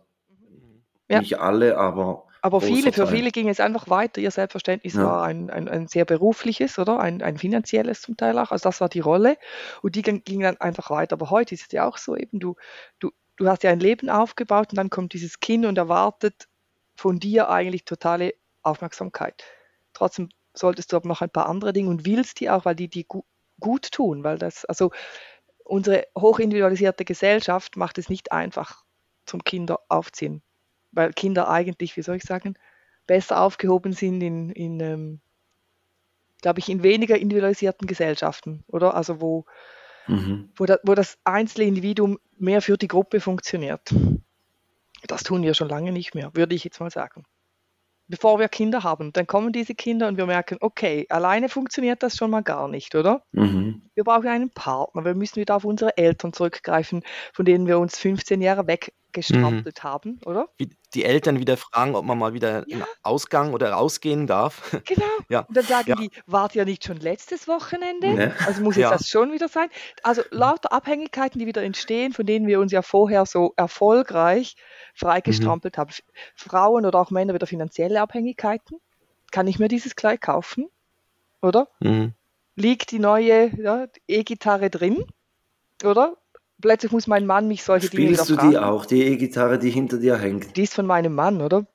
ja. nicht alle, aber. Aber viele, für viele ging es einfach weiter. Ihr Selbstverständnis ja. war ein, ein, ein, sehr berufliches, oder? Ein, ein finanzielles zum Teil auch. Also das war die Rolle. Und die ging, ging dann einfach weiter. Aber heute ist es ja auch so eben, du, du, du hast ja ein Leben aufgebaut und dann kommt dieses Kind und erwartet von dir eigentlich totale Aufmerksamkeit. Trotzdem solltest du aber noch ein paar andere Dinge und willst die auch, weil die die gu gut tun, weil das, also unsere hochindividualisierte Gesellschaft macht es nicht einfach zum Kinder aufziehen, weil Kinder eigentlich, wie soll ich sagen, besser aufgehoben sind in, in ähm, glaube ich, in weniger individualisierten Gesellschaften, oder? Also wo, mhm. wo, da, wo das einzelne Individuum mehr für die Gruppe funktioniert. Das tun wir schon lange nicht mehr, würde ich jetzt mal sagen. Bevor wir Kinder haben, dann kommen diese Kinder und wir merken, okay, alleine funktioniert das schon mal gar nicht, oder? Mhm. Wir brauchen einen Partner, wir müssen wieder auf unsere Eltern zurückgreifen, von denen wir uns 15 Jahre weg gestrampelt mhm. haben, oder? Wie die Eltern wieder fragen, ob man mal wieder ja. einen Ausgang oder rausgehen darf. Genau. ja. Und dann sagen ja. die, wart ja nicht schon letztes Wochenende? Ne? Also muss jetzt das schon wieder sein. Also lauter Abhängigkeiten, die wieder entstehen, von denen wir uns ja vorher so erfolgreich freigestrampelt mhm. haben. Frauen oder auch Männer wieder finanzielle Abhängigkeiten. Kann ich mir dieses Kleid kaufen? Oder? Mhm. Liegt die neue E-Gitarre drin? Oder? Plötzlich muss mein Mann mich solche Dinge Spielst du die auch, die E-Gitarre, die hinter dir hängt? Die ist von meinem Mann, oder?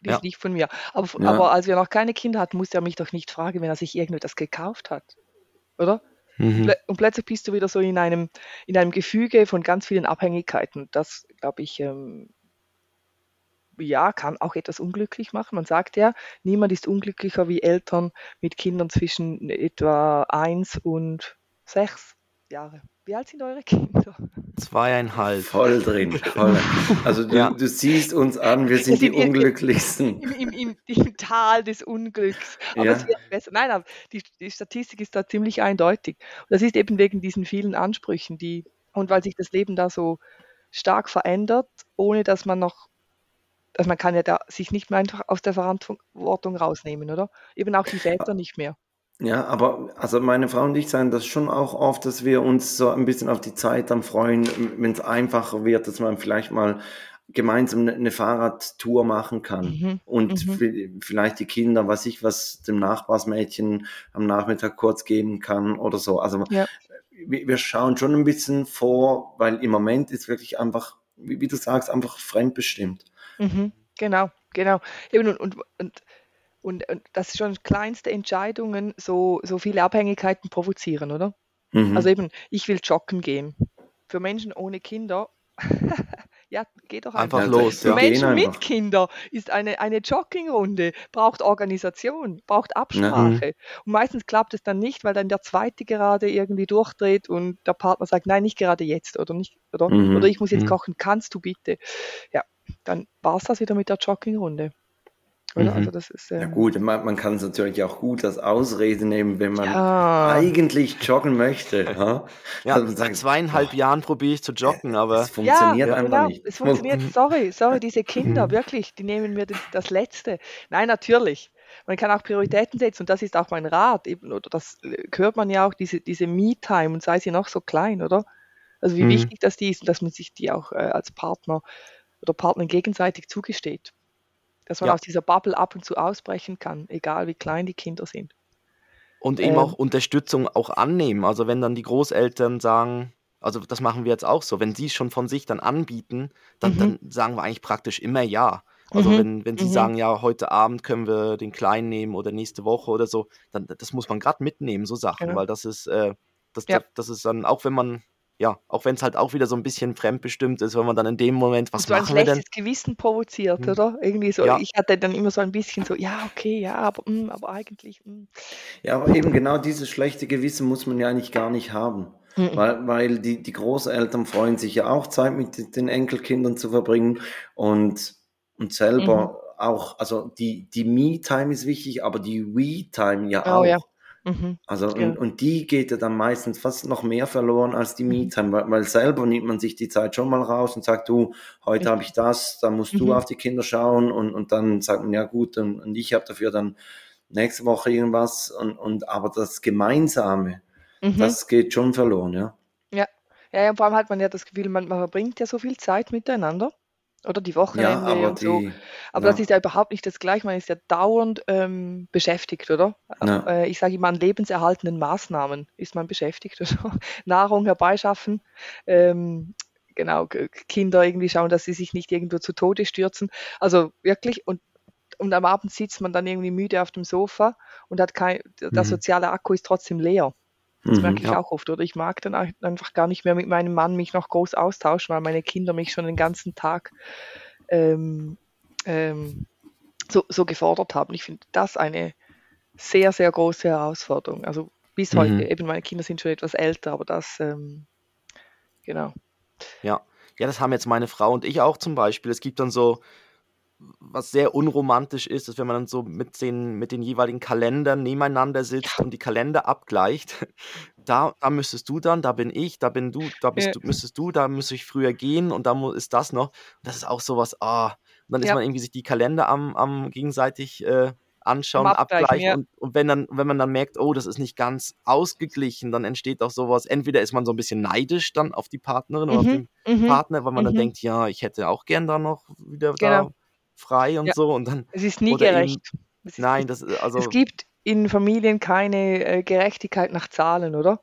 Die ja. ist nicht von mir. Aber, ja. aber als wir noch keine Kinder hatten, musste er mich doch nicht fragen, wenn er sich irgendetwas gekauft hat. Oder? Mhm. Und plötzlich bist du wieder so in einem, in einem Gefüge von ganz vielen Abhängigkeiten. Das, glaube ich, ähm, ja, kann auch etwas unglücklich machen. Man sagt ja, niemand ist unglücklicher wie Eltern mit Kindern zwischen etwa 1 und 6 Jahre. Wie alt sind eure Kinder? Zweieinhalb. Voll drin. Voll. Also du, ja. du, siehst uns an, wir sind, die unglücklichsten. Im, im, im, Im, Tal des Unglücks. Aber ja. es wird besser. Nein, aber die, die, Statistik ist da ziemlich eindeutig. Und das ist eben wegen diesen vielen Ansprüchen, die, und weil sich das Leben da so stark verändert, ohne dass man noch also man kann ja da sich nicht mehr einfach aus der Verantwortung rausnehmen, oder? Eben auch die Väter nicht mehr. Ja, aber also meine Frau und ich sagen das schon auch oft, dass wir uns so ein bisschen auf die Zeit dann freuen, wenn es einfacher wird, dass man vielleicht mal gemeinsam eine ne Fahrradtour machen kann mhm. und mhm. vielleicht die Kinder, was ich was dem Nachbarsmädchen am Nachmittag kurz geben kann oder so. Also ja. wir, schauen schon ein bisschen vor, weil im Moment ist wirklich einfach, wie, wie du sagst, einfach fremdbestimmt. Mhm. Genau, genau. Eben und, und, und und, und dass schon kleinste Entscheidungen so, so viele Abhängigkeiten provozieren, oder? Mhm. Also eben, ich will joggen gehen. Für Menschen ohne Kinder Ja, geh doch einfach, einfach los. Ja. Menschen mit Kindern ist eine, eine Joggingrunde, braucht Organisation, braucht Absprache. Ja. Und meistens klappt es dann nicht, weil dann der Zweite gerade irgendwie durchdreht und der Partner sagt, nein, nicht gerade jetzt oder nicht, oder, mhm. oder ich muss jetzt mhm. kochen, kannst du bitte? Ja, dann war es das wieder mit der Joggingrunde. Mhm. Also das ist, ähm, ja gut, man, man kann es natürlich auch gut als Ausrede nehmen, wenn man ja. eigentlich joggen möchte. Ja, ja also seit zweieinhalb boah, Jahren probiere ich zu joggen, aber es funktioniert ja, einfach genau, nicht. Es funktioniert, sorry, sorry, diese Kinder, mhm. wirklich, die nehmen mir das, das Letzte. Nein, natürlich. Man kann auch Prioritäten setzen und das ist auch mein Rat. Eben, oder das hört man ja auch, diese, diese Me-Time und sei sie noch so klein, oder? Also wie mhm. wichtig das die ist und dass man sich die auch äh, als Partner oder Partner gegenseitig zugesteht. Dass man ja. aus dieser Bubble ab und zu ausbrechen kann, egal wie klein die Kinder sind. Und eben ähm, auch Unterstützung auch annehmen. Also wenn dann die Großeltern sagen, also das machen wir jetzt auch so, wenn sie es schon von sich dann anbieten, dann, mhm. dann sagen wir eigentlich praktisch immer ja. Also mhm. wenn, wenn sie mhm. sagen, ja, heute Abend können wir den Kleinen nehmen oder nächste Woche oder so, dann das muss man gerade mitnehmen, so Sachen, genau. weil das ist, äh, das, ja. das, das ist dann, auch wenn man ja, auch wenn es halt auch wieder so ein bisschen fremdbestimmt ist, wenn man dann in dem Moment, was so machen wir denn? Gewissen provoziert, hm. oder? Irgendwie so, ja. ich hatte dann immer so ein bisschen so, ja, okay, ja, aber, mh, hm, aber eigentlich. Mh. Hm. Ja, aber eben genau dieses schlechte Gewissen muss man ja eigentlich gar nicht haben. Mhm. Weil, weil die, die Großeltern freuen sich ja auch Zeit mit den Enkelkindern zu verbringen und, und selber mhm. auch, also die, die Me-Time ist wichtig, aber die We-Time ja oh, auch. Ja. Mhm. Also ja. und, und die geht ja dann meistens fast noch mehr verloren als die mhm. Me-Time, weil, weil selber nimmt man sich die Zeit schon mal raus und sagt, du, heute ja. habe ich das, dann musst mhm. du auf die Kinder schauen und, und dann sagt man, ja gut, und, und ich habe dafür dann nächste Woche irgendwas und, und aber das Gemeinsame, mhm. das geht schon verloren, ja. Ja. Ja, ja, vor allem hat man ja das Gefühl, man, man verbringt ja so viel Zeit miteinander oder die Wochenende ja, und so. Die, aber ja. das ist ja überhaupt nicht das Gleiche. Man ist ja dauernd ähm, beschäftigt, oder? Ja. Äh, ich sage immer, an lebenserhaltenden Maßnahmen ist man beschäftigt. Oder? Nahrung herbeischaffen, ähm, genau, Kinder irgendwie schauen, dass sie sich nicht irgendwo zu Tode stürzen. Also wirklich, und, und am Abend sitzt man dann irgendwie müde auf dem Sofa und hat kein, der mhm. soziale Akku ist trotzdem leer. Das merke mhm, ich ja. auch oft. Oder ich mag dann einfach gar nicht mehr mit meinem Mann mich noch groß austauschen, weil meine Kinder mich schon den ganzen Tag ähm, ähm, so, so gefordert haben. Ich finde das eine sehr, sehr große Herausforderung. Also bis mhm. heute, eben meine Kinder sind schon etwas älter, aber das, ähm, genau. Ja. ja, das haben jetzt meine Frau und ich auch zum Beispiel. Es gibt dann so, was sehr unromantisch ist, ist, wenn man dann so mit den, mit den jeweiligen Kalendern nebeneinander sitzt und die Kalender abgleicht. Da, da müsstest du dann, da bin ich, da bin du, da bist ja. du, müsstest du, da müsste ich früher gehen und da ist das noch. das ist auch sowas, ah, und dann ja. ist man irgendwie sich die Kalender am, am gegenseitig äh, anschauen, abgleichen. Ja. Und, und, wenn dann, wenn man dann merkt, oh, das ist nicht ganz ausgeglichen, dann entsteht auch sowas. Entweder ist man so ein bisschen neidisch dann auf die Partnerin mhm. oder auf mhm. den mhm. Partner, weil man mhm. dann denkt, ja, ich hätte auch gern da noch wieder genau. da frei und ja. so. Und dann, es ist nie gerecht. Eben, es nein, das also. Es gibt in Familien keine äh, Gerechtigkeit nach Zahlen, oder?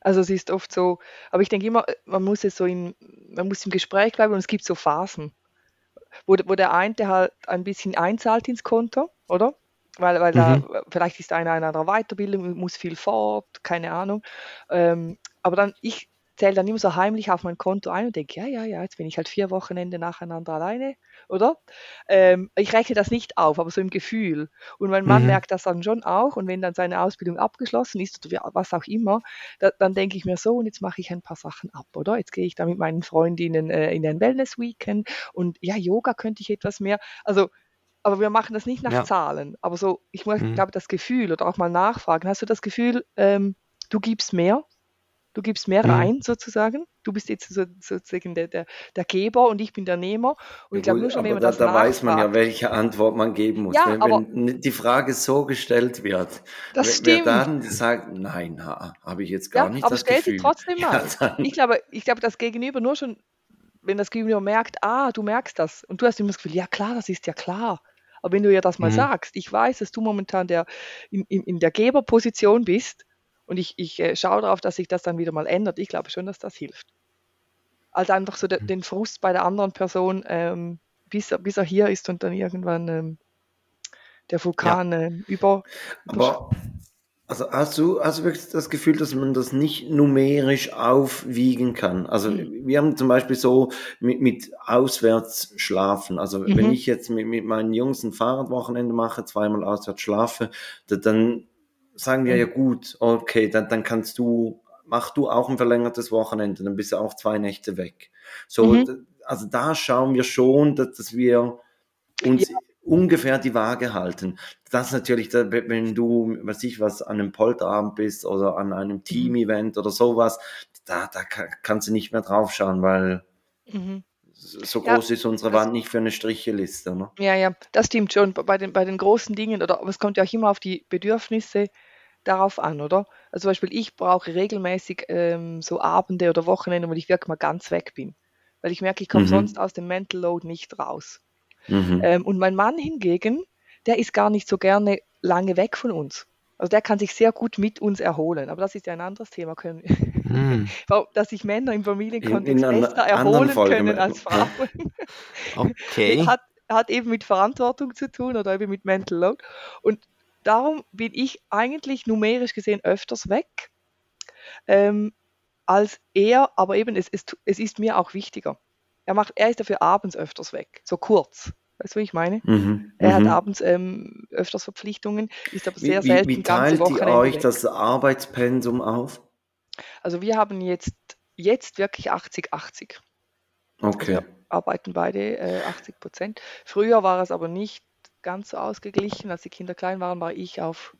Also es ist oft so, aber ich denke immer, man muss es so in, man muss im Gespräch bleiben und es gibt so Phasen, wo, wo der eine halt ein bisschen einzahlt ins Konto, oder? Weil, weil mhm. da, vielleicht ist einer in einer Weiterbildung, muss viel fort, keine Ahnung. Ähm, aber dann, ich zähle dann immer so heimlich auf mein Konto ein und denke, ja, ja, ja, jetzt bin ich halt vier Wochenende nacheinander alleine, oder? Ähm, ich rechne das nicht auf, aber so im Gefühl. Und mein Mann mhm. merkt das dann schon auch und wenn dann seine Ausbildung abgeschlossen ist oder was auch immer, da, dann denke ich mir so, und jetzt mache ich ein paar Sachen ab, oder? Jetzt gehe ich da mit meinen Freundinnen äh, in ein Wellness-Weekend und ja, Yoga könnte ich etwas mehr. Also aber wir machen das nicht nach ja. Zahlen. Aber so, ich mhm. glaube, das Gefühl oder auch mal nachfragen. Hast du das Gefühl, ähm, du gibst mehr Du gibst mehr mhm. rein sozusagen. Du bist jetzt so, sozusagen der, der, der, Geber und ich bin der Nehmer. Und ich glaube nur schon, wenn man da, das Da weiß man ja, welche Antwort man geben muss. Ja, wenn, aber, wenn die Frage so gestellt wird, das wer, wer dann sagt, nein, habe ich jetzt gar ja, nicht aber das stell Gefühl. Sie trotzdem mal. Ja, ich glaube, ich glaube, das Gegenüber nur schon, wenn das Gegenüber merkt, ah, du merkst das und du hast immer das Gefühl, ja klar, das ist ja klar. Aber wenn du ja das mal mhm. sagst, ich weiß, dass du momentan der, in, in, in der Geberposition bist, und ich, ich äh, schaue darauf, dass sich das dann wieder mal ändert. Ich glaube schon, dass das hilft. Also einfach so de, mhm. den Frust bei der anderen Person, ähm, bis, er, bis er hier ist und dann irgendwann ähm, der Vulkan ja. äh, über. Aber Also hast du, hast du wirklich das Gefühl, dass man das nicht numerisch aufwiegen kann? Also mhm. wir haben zum Beispiel so mit, mit auswärts schlafen. Also mhm. wenn ich jetzt mit, mit meinen Jungs ein Fahrradwochenende mache, zweimal auswärts schlafe, dann sagen wir mhm. ja gut, okay, dann, dann kannst du, mach du auch ein verlängertes Wochenende, dann bist du auch zwei Nächte weg. So, mhm. also da schauen wir schon, dass, dass wir uns ja ungefähr die Waage halten. Das ist natürlich, wenn du, was ich was, an einem Polterabend bist oder an einem mhm. Team-Event oder sowas, da, da kannst du nicht mehr draufschauen, weil mhm. so groß ja, ist unsere Wand nicht für eine Stricheliste. Ne? Ja, ja, das stimmt schon. Bei den, bei den großen Dingen, oder aber es kommt ja auch immer auf die Bedürfnisse darauf an, oder? Also zum Beispiel, ich brauche regelmäßig ähm, so Abende oder Wochenende, wo ich wirklich mal ganz weg bin. Weil ich merke, ich komme mhm. sonst aus dem Mental Load nicht raus. Mhm. Ähm, und mein Mann hingegen, der ist gar nicht so gerne lange weg von uns. Also der kann sich sehr gut mit uns erholen. Aber das ist ja ein anderes Thema, können, mm. dass sich Männer im Familienkontext in, in besser erholen können als Frauen. Okay. hat, hat eben mit Verantwortung zu tun oder eben mit Mental Load. Und darum bin ich eigentlich numerisch gesehen öfters weg ähm, als er, aber eben es, es, es ist mir auch wichtiger. Er, macht, er ist dafür abends öfters weg, so kurz. Weißt du, wie ich meine? Mhm, er hat mhm. abends ähm, öfters Verpflichtungen, ist aber sehr wie, selten wie, wie teilt ihr euch weg. das Arbeitspensum auf? Also wir haben jetzt, jetzt wirklich 80-80. Okay. Also wir arbeiten beide äh, 80 Prozent. Früher war es aber nicht ganz so ausgeglichen. Als die Kinder klein waren, war ich auf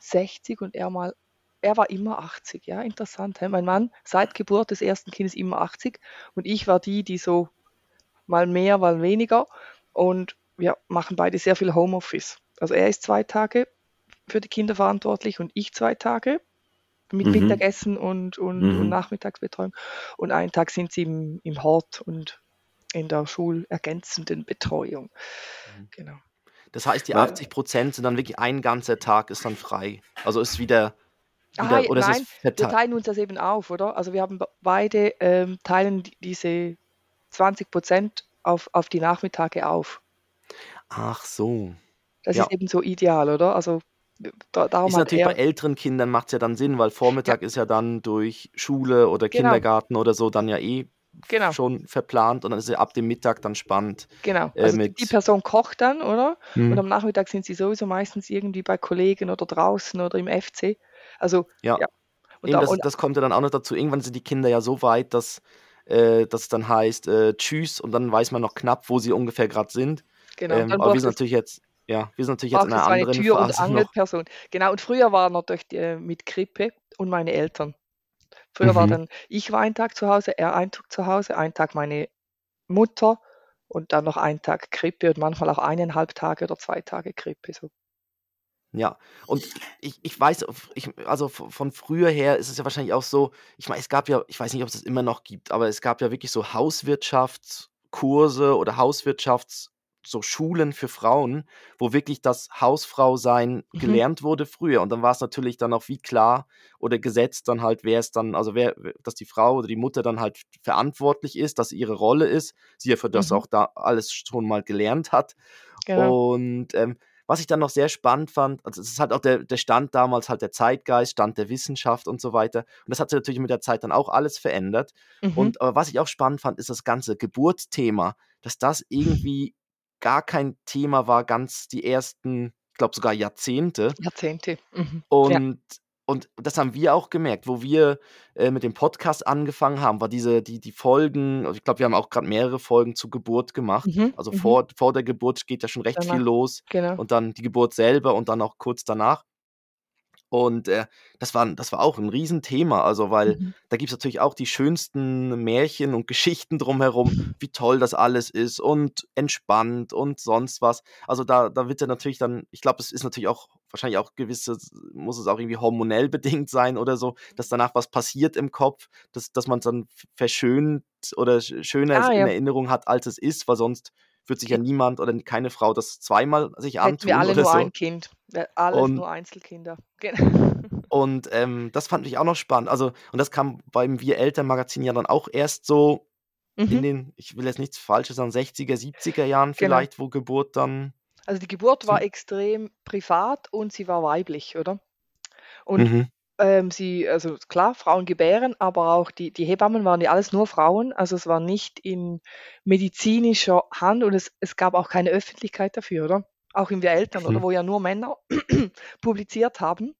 60 und er mal er war immer 80, ja, interessant. He? Mein Mann seit Geburt des ersten Kindes immer 80 und ich war die, die so mal mehr, mal weniger und wir machen beide sehr viel Homeoffice. Also er ist zwei Tage für die Kinder verantwortlich und ich zwei Tage mit mhm. Mittagessen und, und, mhm. und, Nachmittagsbetreuung und einen Tag sind sie im, im Hort und in der schulergänzenden Betreuung. Mhm. Genau. Das heißt, die 80 Prozent sind dann wirklich ein ganzer Tag ist dann frei. Also ist wieder Aha, oder nein, wir teilen uns das eben auf, oder? Also wir haben beide ähm, teilen diese 20 Prozent auf, auf die Nachmittage auf. Ach so. Das ja. ist eben so ideal, oder? Also da, darum ist natürlich bei älteren Kindern macht es ja dann Sinn, weil Vormittag ja. ist ja dann durch Schule oder genau. Kindergarten oder so dann ja eh genau. schon verplant und dann ist es ab dem Mittag dann spannend. Genau. Äh, also die Person kocht dann, oder? Hm. Und am Nachmittag sind sie sowieso meistens irgendwie bei Kollegen oder draußen oder im FC. Also, ja. ja. Und Eben, da, das, das, kommt ja dann auch noch dazu. Irgendwann sind die Kinder ja so weit, dass, äh, dass es dann heißt, äh, tschüss, und dann weiß man noch knapp, wo sie ungefähr gerade sind. Genau. Ähm, aber wir sind natürlich jetzt, ja, wir sind natürlich jetzt in einer anderen Tür- Phase und Angelperson. Genau, und früher war natürlich äh, mit Krippe und meine Eltern. Früher mhm. war dann, ich war einen Tag zu Hause, er einen Tag zu Hause, einen Tag meine Mutter und dann noch einen Tag Krippe und manchmal auch eineinhalb Tage oder zwei Tage Krippe. So. Ja, und ich, ich weiß, ich, also von früher her ist es ja wahrscheinlich auch so, ich meine, es gab ja, ich weiß nicht, ob es das immer noch gibt, aber es gab ja wirklich so Hauswirtschaftskurse oder Hauswirtschafts, so Schulen für Frauen, wo wirklich das Hausfrau-Sein Mhm. gelernt wurde früher. Und dann war es natürlich dann auch wie klar oder gesetzt dann halt, wer es dann, also wer, dass die Frau oder die Mutter dann halt verantwortlich ist, dass ihre Rolle ist, sie ja für das Mhm. auch da alles schon mal gelernt hat. Genau. Und ähm, was ich dann noch sehr spannend fand, also es ist halt auch der, der Stand damals, halt der Zeitgeist, Stand der Wissenschaft und so weiter. Und das hat sich natürlich mit der Zeit dann auch alles verändert. Mhm. Und aber was ich auch spannend fand, ist das ganze Geburtsthema, dass das irgendwie gar kein Thema war, ganz die ersten, ich glaube sogar Jahrzehnte. Jahrzehnte. Mhm. Und ja und das haben wir auch gemerkt, wo wir äh, mit dem Podcast angefangen haben, war diese, die, die Folgen, also ich glaube, wir haben auch gerade mehrere Folgen zur Geburt gemacht. Mhm, also mhm. vor, vor der Geburt geht ja schon recht danach. viel los. Genau. Und dann die Geburt selber und dann auch kurz danach. Und äh, das, war, das war auch ein Riesenthema, also weil mhm. da gibt es natürlich auch die schönsten Märchen und Geschichten drumherum, wie toll das alles ist und entspannt und sonst was. Also da, da wird ja natürlich dann, ich glaube, es ist natürlich auch wahrscheinlich auch gewisse, muss es auch irgendwie hormonell bedingt sein oder so, dass danach was passiert im Kopf, dass, dass man es dann verschönt oder schöner ah, ja. in Erinnerung hat, als es ist, weil sonst wird sich ja niemand oder keine Frau das zweimal sich antun. Hätten wir alle nur so. ein Kind. Alles und, nur Einzelkinder. Und ähm, das fand ich auch noch spannend. Also, und das kam beim Wir Eltern-Magazin ja dann auch erst so mhm. in den, ich will jetzt nichts Falsches sagen, 60er, 70er Jahren genau. vielleicht, genau. wo Geburt dann. Also die Geburt war extrem privat und sie war weiblich, oder? Und mhm. Ähm, sie, also klar, Frauen gebären, aber auch die, die Hebammen waren ja alles nur Frauen. Also es war nicht in medizinischer Hand und es, es gab auch keine Öffentlichkeit dafür, oder? Auch in Wir Eltern, mhm. oder wo ja nur Männer publiziert haben.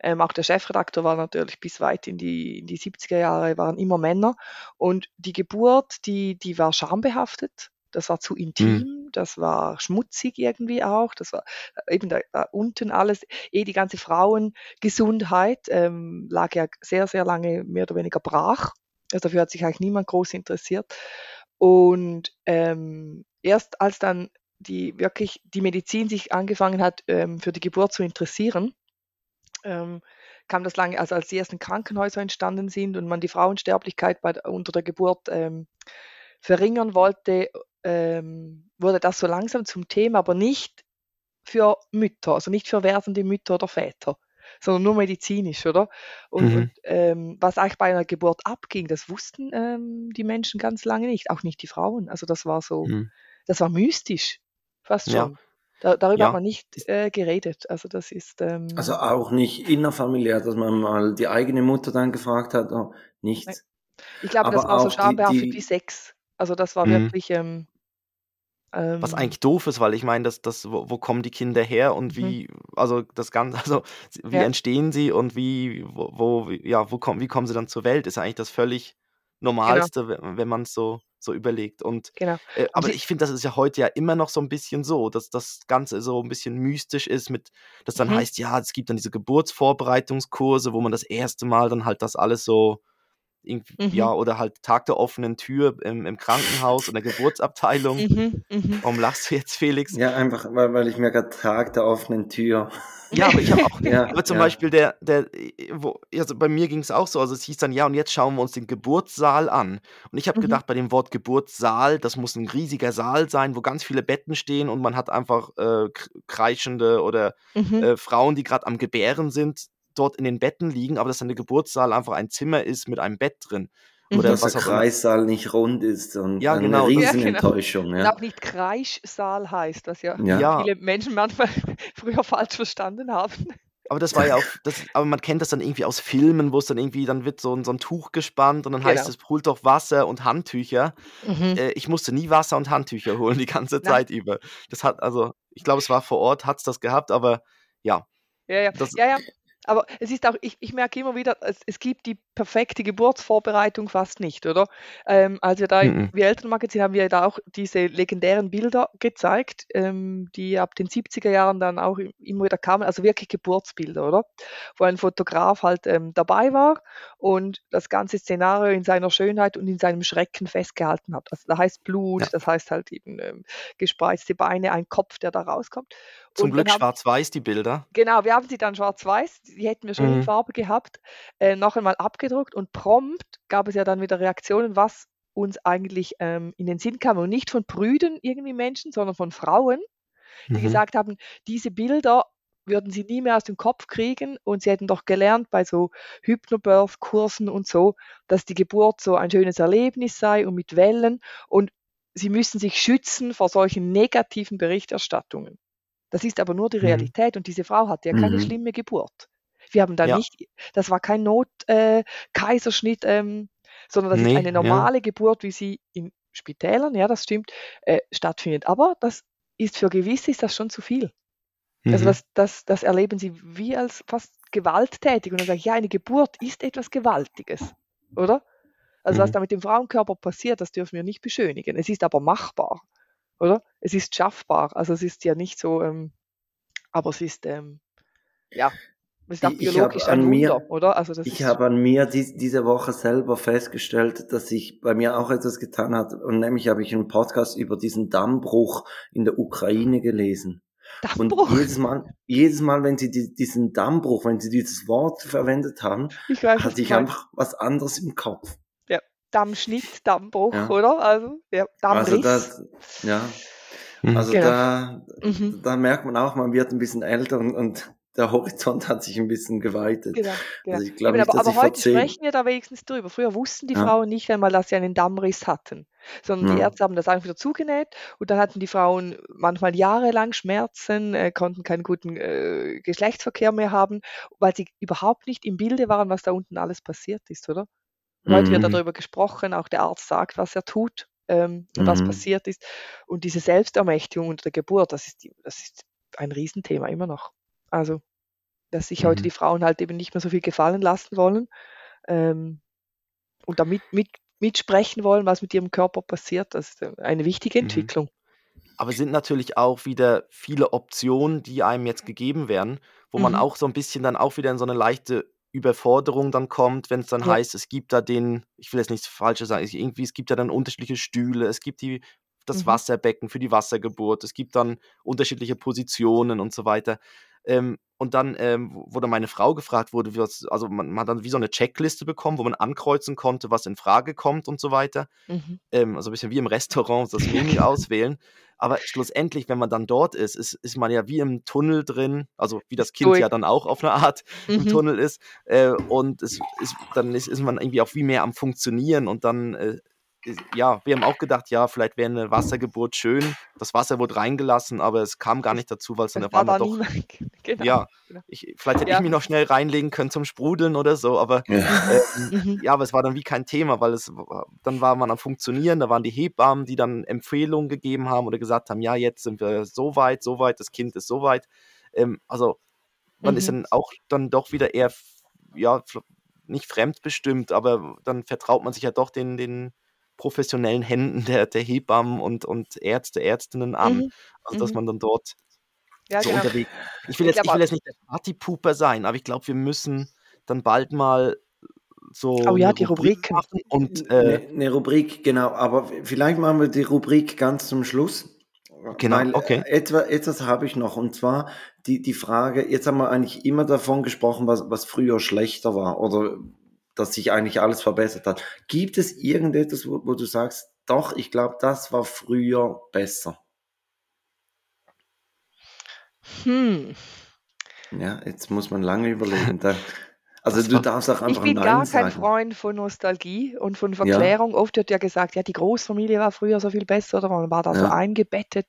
Ähm, auch der Chefredakteur war natürlich bis weit in die, in die 70er Jahre, waren immer Männer. Und die Geburt, die, die war schambehaftet. Das war zu intim, mhm. das war schmutzig irgendwie auch, das war äh, eben da, da unten alles, eh die ganze Frauengesundheit ähm, lag ja sehr, sehr lange mehr oder weniger brach. Also dafür hat sich eigentlich niemand groß interessiert. Und ähm, erst als dann die wirklich die Medizin sich angefangen hat, ähm, für die Geburt zu interessieren, ähm, kam das lange, also als die ersten Krankenhäuser entstanden sind und man die Frauensterblichkeit bei, unter der Geburt ähm, verringern wollte, ähm, wurde das so langsam zum Thema, aber nicht für Mütter, also nicht für werdende Mütter oder Väter, sondern nur medizinisch, oder? Und, mhm. und ähm, was eigentlich bei einer Geburt abging, das wussten ähm, die Menschen ganz lange nicht, auch nicht die Frauen. Also das war so, mhm. das war mystisch, fast schon. Ja. Da, darüber ja. hat man nicht äh, geredet. Also das ist. Ähm, also auch nicht innerfamiliär, dass man mal die eigene Mutter dann gefragt hat, oh, nichts. Ich glaube, das war so schambehaftet wie Sex. Also das war mhm. wirklich. Ähm, was ähm eigentlich doof ist, weil ich meine, das, das, wo, wo, kommen die Kinder her und mhm. wie, mhm. also das Ganze, also wie ja. entstehen sie und wie, wo, wo, ja, wo kommen, wie kommen sie dann zur Welt, ist eigentlich das völlig genau. Normalste, genau. wenn man es so so überlegt. Und genau. äh, aber ich finde, das ist ja heute ja immer noch so ein bisschen so, dass das Ganze so ein bisschen mystisch ist, mit, dass dann mhm. heißt, ja, es gibt dann diese Geburtsvorbereitungskurse, wo man das erste Mal dann halt das alles so Mhm. ja, oder halt Tag der offenen Tür im, im Krankenhaus in der Geburtsabteilung. Mhm, mh. Warum lachst du jetzt, Felix? Ja, einfach, weil, weil ich mir gerade Tag der offenen Tür ja, aber ich habe auch, ja, aber zum ja. Beispiel der, der, wo, also bei mir ging es auch so, also es hieß dann, ja, und jetzt schauen wir uns den Geburtssaal an. Und ich habe mhm. gedacht, bei dem Wort Geburtssaal, das muss ein riesiger Saal sein, wo ganz viele Betten stehen und man hat einfach äh, kreischende oder mhm. äh, Frauen, die gerade am Gebären sind, dort in den Betten liegen, aber dass dann der Geburtssaal einfach ein Zimmer ist mit einem Bett drin. Mhm. Oder dass was der Kreissaal immer. nicht rund ist und ja, genau. eine Riesenenttäuschung. Ja, genau. ja. Und auch nicht Kreischsaal heißt, was ja, ja, viele Menschen manchmal früher falsch verstanden haben. Aber das war ja auch, das, aber man kennt das dann irgendwie aus Filmen, wo es dann irgendwie, dann wird so ein, so ein Tuch gespannt und dann genau. heißt es, holt doch Wasser und Handtücher. Mhm. Äh, ich musste nie Wasser und Handtücher holen, die ganze Zeit Nein. über. Das hat, also, ich glaube, es war vor Ort, hat es das gehabt, aber ja. Ja, ja. Das, ja, ja. Aber es ist auch, ich, ich merke immer wieder, es, es gibt die perfekte Geburtsvorbereitung fast nicht, oder? Ähm, als wir da mhm. Elternmagazin haben wir da auch diese legendären Bilder gezeigt, ähm, die ab den 70er Jahren dann auch immer wieder kamen, also wirklich Geburtsbilder, oder? Wo ein Fotograf halt ähm, dabei war und das ganze Szenario in seiner Schönheit und in seinem Schrecken festgehalten hat. Also da heißt Blut, ja. das heißt halt eben ähm, gespreizte Beine, ein Kopf, der da rauskommt. Zum Glück schwarz-weiß die Bilder. Genau, wir haben sie dann schwarz-weiß, die hätten wir schon mhm. in Farbe gehabt, äh, noch einmal abgedruckt und prompt gab es ja dann wieder Reaktionen, was uns eigentlich ähm, in den Sinn kam und nicht von Brüden irgendwie Menschen, sondern von Frauen, die mhm. gesagt haben, diese Bilder würden sie nie mehr aus dem Kopf kriegen und sie hätten doch gelernt bei so Hypnobirth-Kursen und so, dass die Geburt so ein schönes Erlebnis sei und mit Wellen und sie müssen sich schützen vor solchen negativen Berichterstattungen. Das ist aber nur die mhm. Realität mhm. und diese Frau hatte ja keine mhm. schlimme Geburt. Wir haben da ja. nicht, das war kein Not-Kaiserschnitt, äh, ähm, sondern das nee, ist eine normale ja. Geburt, wie sie in Spitälern, ja, das stimmt, äh, stattfindet. Aber das ist für gewisse ist das schon zu viel. Also mhm. Also das, das, das erleben sie wie als fast gewalttätig. Und dann sage ich, ja, eine Geburt ist etwas Gewaltiges, oder? Also mhm. was da mit dem Frauenkörper passiert, das dürfen wir nicht beschönigen. Es ist aber machbar oder? Es ist schaffbar. Also es ist ja nicht so, ähm, aber es ist, ähm, ja, es ist auch biologisch ein Wunder, mir, oder? Also das ich habe an mir die, diese Woche selber festgestellt, dass sich bei mir auch etwas getan hat. Und nämlich habe ich einen Podcast über diesen Dammbruch in der Ukraine gelesen. Dammbruch? Und jedes Mal, jedes Mal, wenn sie die, diesen Dammbruch, wenn sie dieses Wort verwendet haben, ich weiß, hatte ich einfach was anderes im Kopf. Dammschnitt, Dammbruch, ja. oder? Also, ja, Dammriss. Also das, ja. Mhm. Also genau. da, mhm. da merkt man auch, man wird ein bisschen älter und, und der Horizont hat sich ein bisschen geweitet. Genau, genau. Also ich glaube nicht, aber, aber heute sprechen wir da wenigstens drüber. Früher wussten die ja. Frauen nicht einmal, dass sie einen Dammriss hatten. sondern die Ärzte haben das einfach wieder zugenäht und dann hatten die Frauen manchmal jahrelang Schmerzen, äh, konnten keinen guten äh, Geschlechtsverkehr mehr haben, weil sie überhaupt nicht im Bilde waren, was da unten alles passiert ist, oder? Heute wird Mhm. darüber gesprochen, auch der Arzt sagt, was er tut ähm, und was Mhm. passiert ist. Und diese Selbstermächtigung unter der Geburt, das ist, das ist ein Riesenthema immer noch. Also, dass sich heute Mhm. die Frauen halt eben nicht mehr so viel gefallen lassen wollen ähm, und damit mit, mitsprechen wollen, was mit ihrem Körper passiert. Das ist eine wichtige Mhm. Entwicklung. Aber sind natürlich auch wieder viele Optionen, die einem jetzt gegeben werden, wo man Mhm. auch so ein bisschen dann auch wieder in so eine leichte Überforderung dann kommt, wenn es dann Ja. heißt, es gibt da den ich will jetzt nichts Falsches sagen, es irgendwie es gibt ja dann unterschiedliche Stühle, es gibt die das Mhm. Wasserbecken für die Wassergeburt, es gibt dann unterschiedliche Positionen und so weiter. Ähm, und dann, ähm, wurde meine Frau gefragt wurde, was also man man hat dann wie so eine Checkliste bekommen, wo man ankreuzen konnte, was in Frage kommt und so weiter. Mhm. Ähm, also ein bisschen wie im Restaurant das Menü auswählen. Aber schlussendlich, wenn man dann dort ist, ist ist man ja wie im Tunnel drin, also wie das Kind durch. ja dann auch auf eine Art im Mhm. Tunnel ist. Äh, und es ist dann ist ist man irgendwie auch wie mehr am Funktionieren und dann, äh, ja, wir haben auch gedacht, ja, vielleicht wäre eine Wassergeburt schön. Das Wasser wurde reingelassen, aber es kam gar nicht dazu, dann es auf war einmal da doch. Genau, ja, genau. ich vielleicht hätte ich Ja. mich noch schnell reinlegen können zum Sprudeln oder so, aber, Ja. Mhm. ja, aber es war dann wie kein Thema, weil es dann war man am Funktionieren, da waren die Hebammen, die dann Empfehlungen gegeben haben oder gesagt haben: „Ja, jetzt sind wir so weit, so weit, das Kind ist so weit.“ Ähm, also, man ist Mhm. dann auch dann doch wieder eher ja, nicht fremdbestimmt, aber dann vertraut man sich ja doch den den professionellen Händen der der Hebammen und und Ärzte, Ärztinnen an. Mhm. Also, dass Mhm. man dann dort Ja, so genau. unterwegs ich will Ich jetzt ich will jetzt nicht der Partypooper sein, aber ich glaube, wir müssen dann bald mal so Oh ja, die Rubrik machen und, äh Eine ne Rubrik, genau. Aber vielleicht machen wir die Rubrik ganz zum Schluss. Genau, Weil, okay. äh, etwa etwas habe ich noch, und zwar die die Frage jetzt haben wir eigentlich immer davon gesprochen, was was früher schlechter war oder dass sich eigentlich alles verbessert hat. Gibt es irgendetwas, wo wo du sagst: „Doch, ich glaube, das war früher besser?“ Hm. Ja, jetzt muss man lange überlegen. Da also, Das du darfst auch Ich einfach bin „Nein“ gar kein sagen. Freund von Nostalgie und von Ja. Verklärung. Oft wird ja gesagt: „Ja, die Großfamilie war früher so viel besser“, oder man war da so Ja. eingebettet.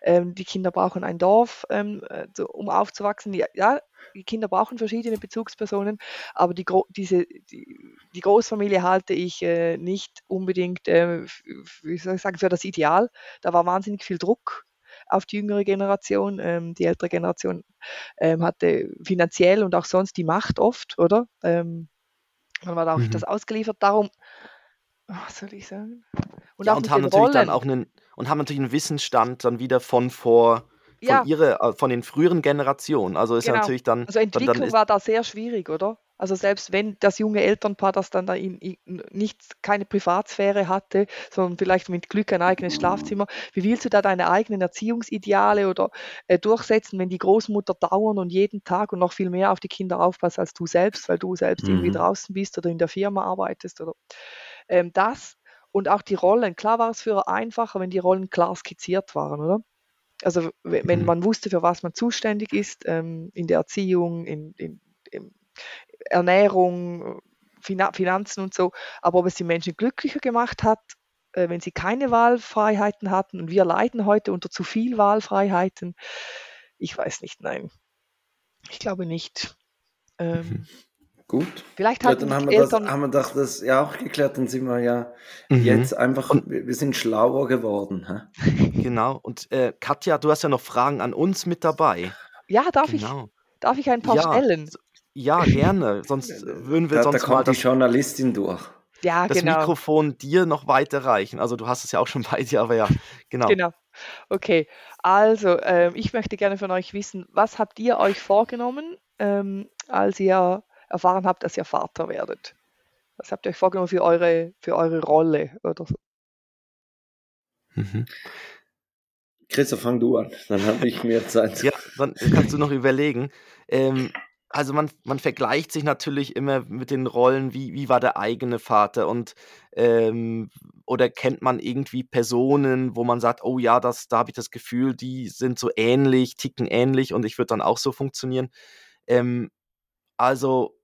Ähm, die Kinder brauchen ein Dorf, ähm, äh, so um aufzuwachsen. Ja, ja, die Kinder brauchen verschiedene Bezugspersonen, aber die diese die die Großfamilie halte ich, äh, nicht unbedingt, äh, wie soll ich sagen, für das Ideal. Da war wahnsinnig viel Druck auf die jüngere Generation. Ähm, die ältere Generation, ähm, hatte finanziell und auch sonst die Macht oft, oder? Ähm, man war da das Mhm. ausgeliefert. Darum was soll ich sagen? Und Ja, auch und haben natürlich dann Rollen. auch 'nen und haben natürlich 'n Wissensstand dann wieder von vor Ja. ihrer äh, von den früheren Generationen. Also, ist ja Genau. natürlich dann Also, dann dann Entwicklung ist war da sehr schwierig, oder? Also, selbst wenn das junge Elternpaar, das dann da in in nicht keine Privatsphäre hatte, sondern vielleicht mit Glück ein eigenes Schlafzimmer, wie willst du da deine eigenen Erziehungsideale oder, äh, durchsetzen, wenn die Großmutter dauernd und jeden Tag und noch viel mehr auf die Kinder aufpasst als du selbst, weil du selbst irgendwie Mhm. draußen bist oder in der Firma arbeitest oder ähm, das und auch die Rollen. Klar war es früher einfacher, wenn die Rollen klar skizziert waren, oder? Also, we wenn Mhm. man wusste, für was man zuständig ist, ähm, in der Erziehung, in in in Ernährung, Fina Finanzen und so. Aber ob es die Menschen glücklicher gemacht hat, äh, wenn sie keine Wahlfreiheiten hatten und wir leiden heute unter zu viel Wahlfreiheiten, ich weiß nicht, nein. Ich glaube nicht. Mhm. Gut. vielleicht Ja, dann die haben wir das haben wir doch das ja auch geklärt. Dann sind wir ja Mhm. jetzt einfach Und wir sind schlauer geworden, hä? Genau. Und, äh, Katja, du hast ja noch Fragen an uns mit dabei. Ja, darf ich Genau. darf ich ein paar Ja, stellen? ja, gerne, sonst würden wir Da da sonst mal kommt die das Journalistin durch. Ja, das genau. Mikrofon dir noch weiterreichen. Also, du hast es ja auch schon bei dir, aber ja, genau. Genau. Okay. Also, ähm, ich möchte gerne von euch wissen, was habt ihr euch vorgenommen, ähm, als ihr erfahren habt, dass ihr Vater werdet? Was habt ihr euch vorgenommen für eure für eure Rolle oder so? Mhm. Christoph, fang du an, dann habe ich mehr Zeit. Ja, dann kannst du noch überlegen. Ähm, also, man man vergleicht sich natürlich immer mit den Rollen, wie wie war der eigene Vater und, ähm oder kennt man irgendwie Personen, wo man sagt: „Oh ja, das da habe ich das Gefühl, die sind so ähnlich, ticken ähnlich und ich würde dann auch so funktionieren.“ Ähm, also,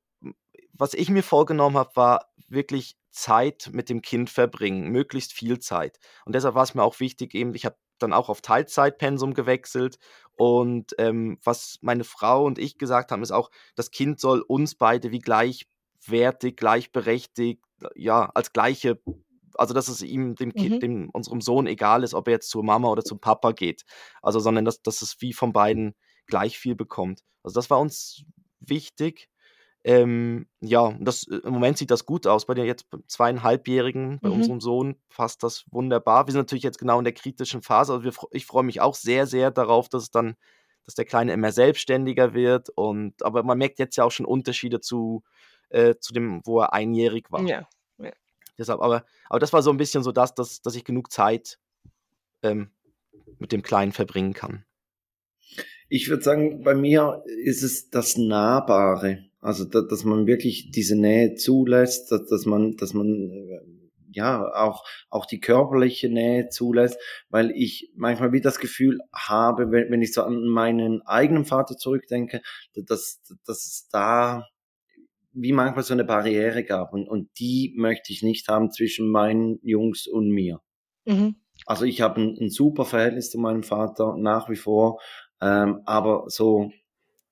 was ich mir vorgenommen habe, war wirklich Zeit mit dem Kind verbringen, möglichst viel Zeit. Und deshalb war es mir auch wichtig, eben, ich habe dann auch auf Teilzeitpensum gewechselt. Und ähm, was meine Frau und ich gesagt haben, ist auch, das Kind soll uns beide wie gleichwertig, gleichberechtigt, ja, als gleiche, also dass es ihm, dem Kind, mhm. dem, unserem Sohn egal ist, ob er jetzt zur Mama oder zum Papa geht. Also, sondern dass, dass es wie von beiden gleich viel bekommt. Also das war uns wichtig. Ähm, ja, das, äh, im Moment sieht das gut aus. Bei der jetzt zweieinhalbjährigen, bei mhm. unserem Sohn passt das wunderbar. Wir sind natürlich jetzt genau in der kritischen Phase. Also wir, ich freue mich auch sehr, sehr darauf, dass es dann, dass der Kleine immer selbstständiger wird. Und aber man merkt jetzt ja auch schon Unterschiede zu, äh, zu dem, wo er einjährig war. Ja. ja. Deshalb, aber, aber das war so ein bisschen so das, dass, dass ich genug Zeit ähm, mit dem Kleinen verbringen kann. Ich würde sagen, bei mir ist es das Nahbare. Also, da, dass man wirklich diese Nähe zulässt, dass, dass man, dass man äh, ja auch auch die körperliche Nähe zulässt, weil ich manchmal wie das Gefühl habe, wenn, wenn ich so an meinen eigenen Vater zurückdenke, dass, dass es da wie manchmal so eine Barriere gab und, und die möchte ich nicht haben zwischen meinen Jungs und mir. Mhm. Also ich habe ein, ein super Verhältnis zu meinem Vater nach wie vor, ähm, aber so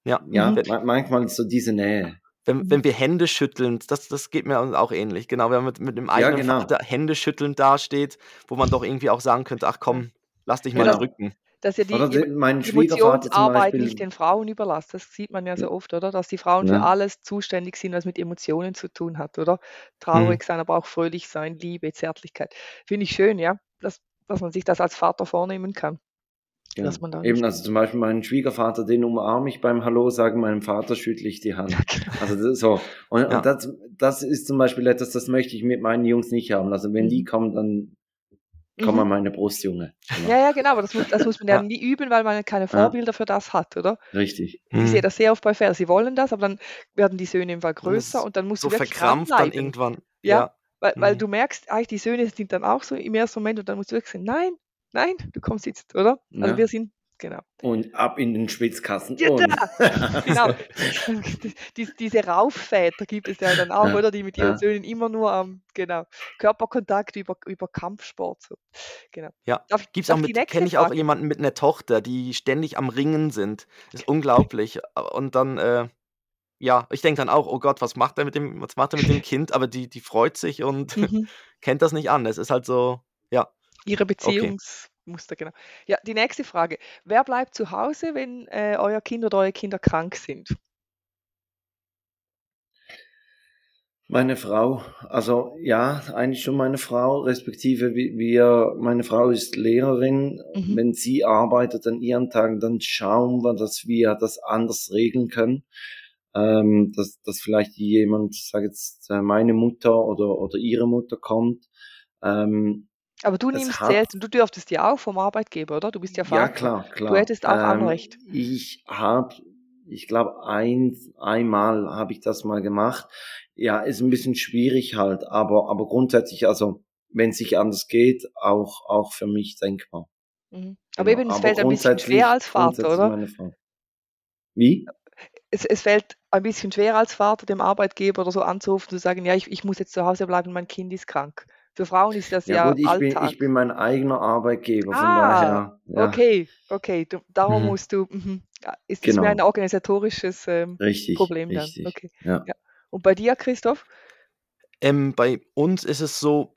ja, ja mhm. manchmal so diese Nähe. Wenn, wenn wir Hände schütteln, das, das geht mir auch ähnlich. Genau, wenn man mit, mit dem eigenen ja, genau. Vater Hände schütteln dasteht, wo man doch irgendwie auch sagen könnte, ach komm, lass dich mal genau. drücken. Dass ja die, oder die mein Emotionsarbeit nicht den Frauen überlasst. Das sieht man ja so oft, oder? Dass die Frauen ja. für alles zuständig sind, was mit Emotionen zu tun hat, oder? Traurig mhm. sein, aber auch fröhlich sein, Liebe, Zärtlichkeit. Finde ich schön, ja, dass, dass man sich das als Vater vornehmen kann. Ja. Dass man da Eben, also zum Beispiel meinen Schwiegervater, den umarme ich beim Hallo sagen, meinem Vater schüttle ich die Hand. Genau. Also so. Und, ja. und das, das ist zum Beispiel etwas, das möchte ich mit meinen Jungs nicht haben. Also wenn die mhm. kommen, dann komm mhm. an meine Brust, Junge. Genau. Ja, ja, genau, aber das muss, das muss man ja, ja nie üben, weil man keine Vorbilder ja. für das hat, oder? Richtig. Ich mhm. sehe das sehr oft bei Pferden. Sie wollen das, aber dann werden die Söhne immer größer und, und dann musst so du wirklich verkrampft dann irgendwann. Ja, ja. Weil, weil mhm. du merkst, eigentlich die Söhne sind dann auch so im ersten Moment und dann musst du wirklich sagen, nein, nein, du kommst jetzt, oder? Also wir sind genau. Und ab in den Schwitzkasten. Ja, genau. Die, diese Raufväter gibt es ja dann auch, ja. oder? Die mit ihren ja. Söhnen immer nur am, genau, Körperkontakt über, über Kampfsport. So. Genau. Ja, gibt es auch mit, kenne ich auch jemanden mit einer Tochter, die ständig am Ringen sind. Das ist unglaublich. Und dann, äh, ja, ich denke dann auch, oh Gott, was macht er mit dem, was macht er mit dem Kind? Aber die, die freut sich und mhm. kennt das nicht an. Es ist halt so, ja. Ihre Beziehungs. Okay. Genau. Ja, die nächste Frage. Wer bleibt zu Hause, wenn äh, euer Kind oder eure Kinder krank sind? Meine Frau, also ja, eigentlich schon meine Frau, respektive wir, meine Frau ist Lehrerin. Mhm. Wenn sie arbeitet an ihren Tagen, dann schauen wir, dass wir das anders regeln können. Ähm, dass, dass vielleicht jemand, sag jetzt, äh, meine Mutter oder, oder ihre Mutter kommt. Ähm, aber du nimmst selbst und du dürftest ja auch vom Arbeitgeber, oder? Du bist ja Vater. Ja, klar, klar. Du hättest auch ähm, Anrecht. Ich habe, ich glaube, ein, einmal habe ich das mal gemacht. Ja, ist ein bisschen schwierig halt, aber, aber grundsätzlich, also wenn es sich anders geht, auch, auch für mich denkbar. Mhm. Aber genau. eben, es aber fällt ein bisschen schwer als Vater, oder? Wie? Es, es fällt ein bisschen schwer als Vater, dem Arbeitgeber oder so anzurufen, zu sagen, ja, ich, ich muss jetzt zu Hause bleiben, mein Kind ist krank. Für Frauen ist das ja, ja gut, ich Alltag. Bin, ich bin mein eigener Arbeitgeber, von ah, daher. Ja. Okay, okay. Du, darum mhm. musst du. Mhm. Ist das genau. mehr ein organisatorisches ähm, richtig, Problem dann? Richtig, okay. Ja. ja. Und bei dir, Christoph? Ähm, bei uns ist es so,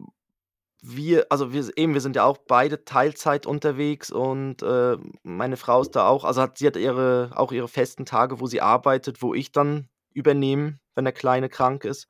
wir, also wir eben, wir sind ja auch beide Teilzeit unterwegs und äh, meine Frau ist da auch, also hat, sie hat ihre, auch ihre festen Tage, wo sie arbeitet, wo ich dann übernehme, wenn der Kleine krank ist.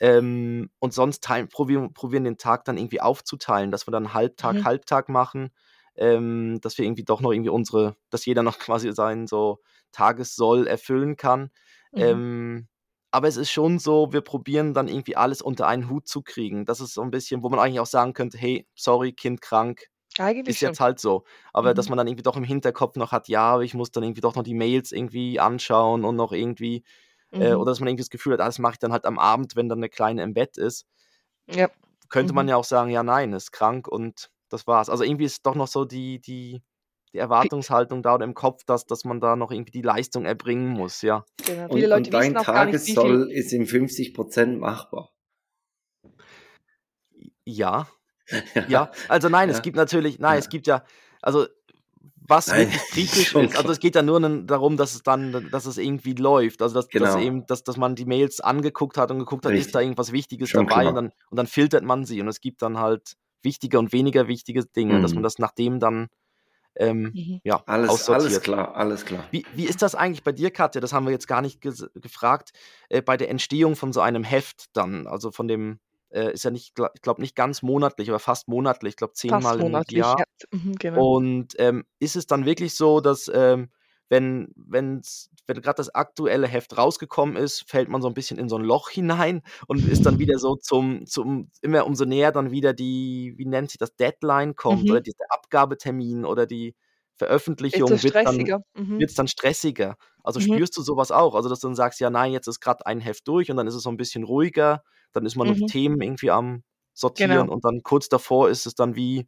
Ähm, und sonst teilen, probieren, probieren den Tag dann irgendwie aufzuteilen, dass wir dann Halbtag, mhm. Halbtag machen, ähm, dass wir irgendwie doch noch irgendwie unsere, dass jeder noch quasi seinen so Tagessoll erfüllen kann. Mhm. Ähm, aber es ist schon so, wir probieren dann irgendwie alles unter einen Hut zu kriegen. Das ist so ein bisschen, wo man eigentlich auch sagen könnte, hey, sorry, Kind krank, eigentlich ist schon. jetzt halt so. Aber mhm. dass man dann irgendwie doch im Hinterkopf noch hat, ja, ich muss dann irgendwie doch noch die Mails irgendwie anschauen und noch irgendwie mhm. Äh, oder dass man irgendwie das Gefühl hat, ah, das mache ich dann halt am Abend, wenn dann eine Kleine im Bett ist. Ja. Könnte mhm. man ja auch sagen, ja, nein, ist krank und das war's. Also irgendwie ist doch noch so die, die, die Erwartungshaltung da oder im Kopf, dass, dass man da noch irgendwie die Leistung erbringen muss, ja. Genau. Viele und, Leute und dein Tagessoll ist in 50 Prozent machbar. Ja. Ja, also nein, ja. es gibt natürlich, nein, ja. es gibt ja, also was Nein, wirklich kritisch ist. Also es geht ja nur darum, dass es dann, dass es irgendwie läuft. Also dass, genau. dass eben, dass, dass man die Mails angeguckt hat und geguckt hat, Richtig. ist da irgendwas Wichtiges schon dabei und dann, und dann filtert man sie und es gibt dann halt wichtige und weniger wichtige Dinge, mhm. dass man das nach dem dann ähm, mhm. ja, alles, aussortiert. alles klar, alles klar. Wie, wie ist das eigentlich bei dir, Katja? Das haben wir jetzt gar nicht gefragt. Äh, bei der Entstehung von so einem Heft dann, also von dem, äh, ist ja nicht, ich glaube nicht ganz monatlich, aber fast monatlich, ich glaube zehnmal im Jahr. Ja. Mhm, genau. Und ähm, ist es dann wirklich so, dass ähm, wenn, wenn's, wenn gerade das aktuelle Heft rausgekommen ist, fällt man so ein bisschen in so ein Loch hinein und ist dann wieder so zum, zum immer umso näher dann wieder die, wie nennt sich das, Deadline kommt mhm. oder dieser Abgabetermin oder die Veröffentlichung wird dann, mhm. dann stressiger. Also mhm. spürst du sowas auch? Also, dass du dann sagst, ja, nein, jetzt ist gerade ein Heft durch und dann ist es so ein bisschen ruhiger, dann ist man mhm. noch Themen irgendwie am Sortieren genau. und dann kurz davor ist es dann wie,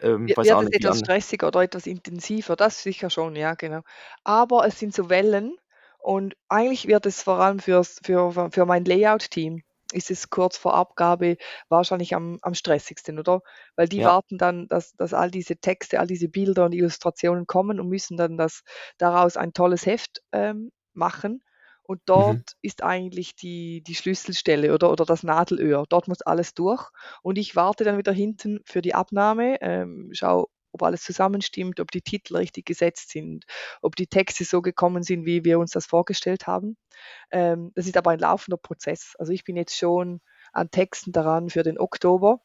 ähm, wird es etwas stressiger oder etwas intensiver, das sicher schon, ja, genau. Aber es sind so Wellen und eigentlich wird es vor allem für's, für, für mein Layout-Team ist es kurz vor Abgabe wahrscheinlich am, am stressigsten, oder? Weil die ja. warten dann, dass, dass all diese Texte, all diese Bilder und Illustrationen kommen und müssen dann das, daraus ein tolles Heft ähm, machen. Und dort mhm. ist eigentlich die, die Schlüsselstelle oder, oder das Nadelöhr. Dort muss alles durch. Und ich warte dann wieder hinten für die Abnahme, ähm, schau, ob alles zusammenstimmt, ob die Titel richtig gesetzt sind, ob die Texte so gekommen sind, wie wir uns das vorgestellt haben. Ähm, das ist aber ein laufender Prozess. Also ich bin jetzt schon an Texten daran für den Oktober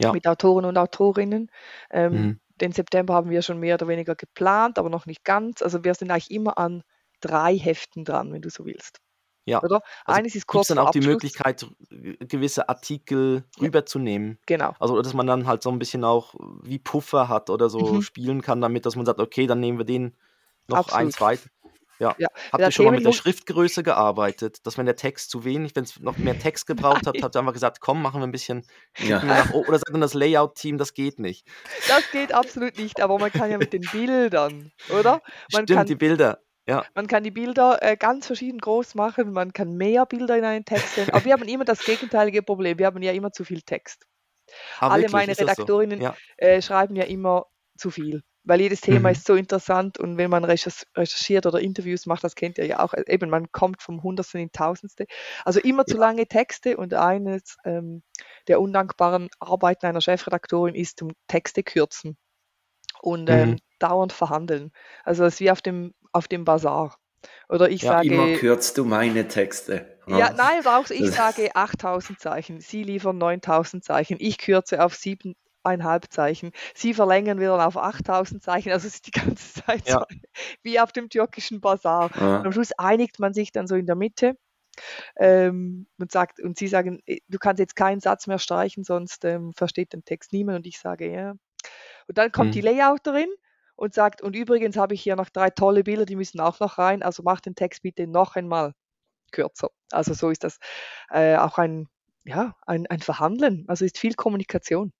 ja. mit Autoren und Autorinnen. Ähm, mhm. Den September haben wir schon mehr oder weniger geplant, aber noch nicht ganz. Also wir sind eigentlich immer an drei Heften dran, wenn du so willst. Ja. Oder? Also Eines ist kurz dann auch Abschluss. die Möglichkeit, gewisse Artikel ja. rüberzunehmen. Genau. Also, dass man dann halt so ein bisschen auch wie Puffer hat oder so mhm. spielen kann, damit, dass man sagt, okay, dann nehmen wir den noch Absolut. eins weiter. Ja. ja. Habt ihr schon mal mit der Schriftgröße gearbeitet, dass wenn der Text zu wenig, wenn es noch mehr Text gebraucht hat, habt ihr einfach gesagt, komm, machen wir ein bisschen ja. nach, oder sagt dann das Layout-Team, das geht nicht. Das geht absolut nicht, aber man kann ja mit den Bildern, oder? Man Stimmt, kann, die Bilder. Ja. Man kann die Bilder äh, ganz verschieden groß machen, man kann mehr Bilder in einen Text sehen, aber wir haben immer das gegenteilige Problem, wir haben ja immer zu viel Text. Ah, Alle wirklich? meine Redaktorinnen so? ja. äh, schreiben ja immer zu viel, weil jedes Thema mhm. ist so interessant und wenn man recherchiert oder Interviews macht, das kennt ihr ja auch, äh, eben man kommt vom Hundertsten in Tausendste. Also immer zu lange Texte und eines ähm, der undankbaren Arbeiten einer Chefredaktorin ist um Texte kürzen und ähm, mhm. dauernd verhandeln. Also es ist wie auf dem auf dem Bazar. Oder ich ja, sage. Immer kürzt du meine Texte. Ja, nein, auch ich sage 8000 Zeichen. Sie liefern 9000 Zeichen. Ich kürze auf 7,5 Zeichen. Sie verlängern wieder auf 8000 Zeichen. Also es ist die ganze Zeit ja. so, wie auf dem türkischen Bazar. Ja. Und am Schluss einigt man sich dann so in der Mitte. Ähm, und sagt, und sie sagen, äh, du kannst jetzt keinen Satz mehr streichen, sonst ähm, versteht den Text niemand. Und ich sage, ja. Und dann kommt hm. die Layouterin und sagt, und übrigens habe ich hier noch drei tolle Bilder, die müssen auch noch rein, also mach den Text bitte noch einmal kürzer. Also so ist das äh, auch ein, ja, ein, ein Verhandeln, also ist viel Kommunikation,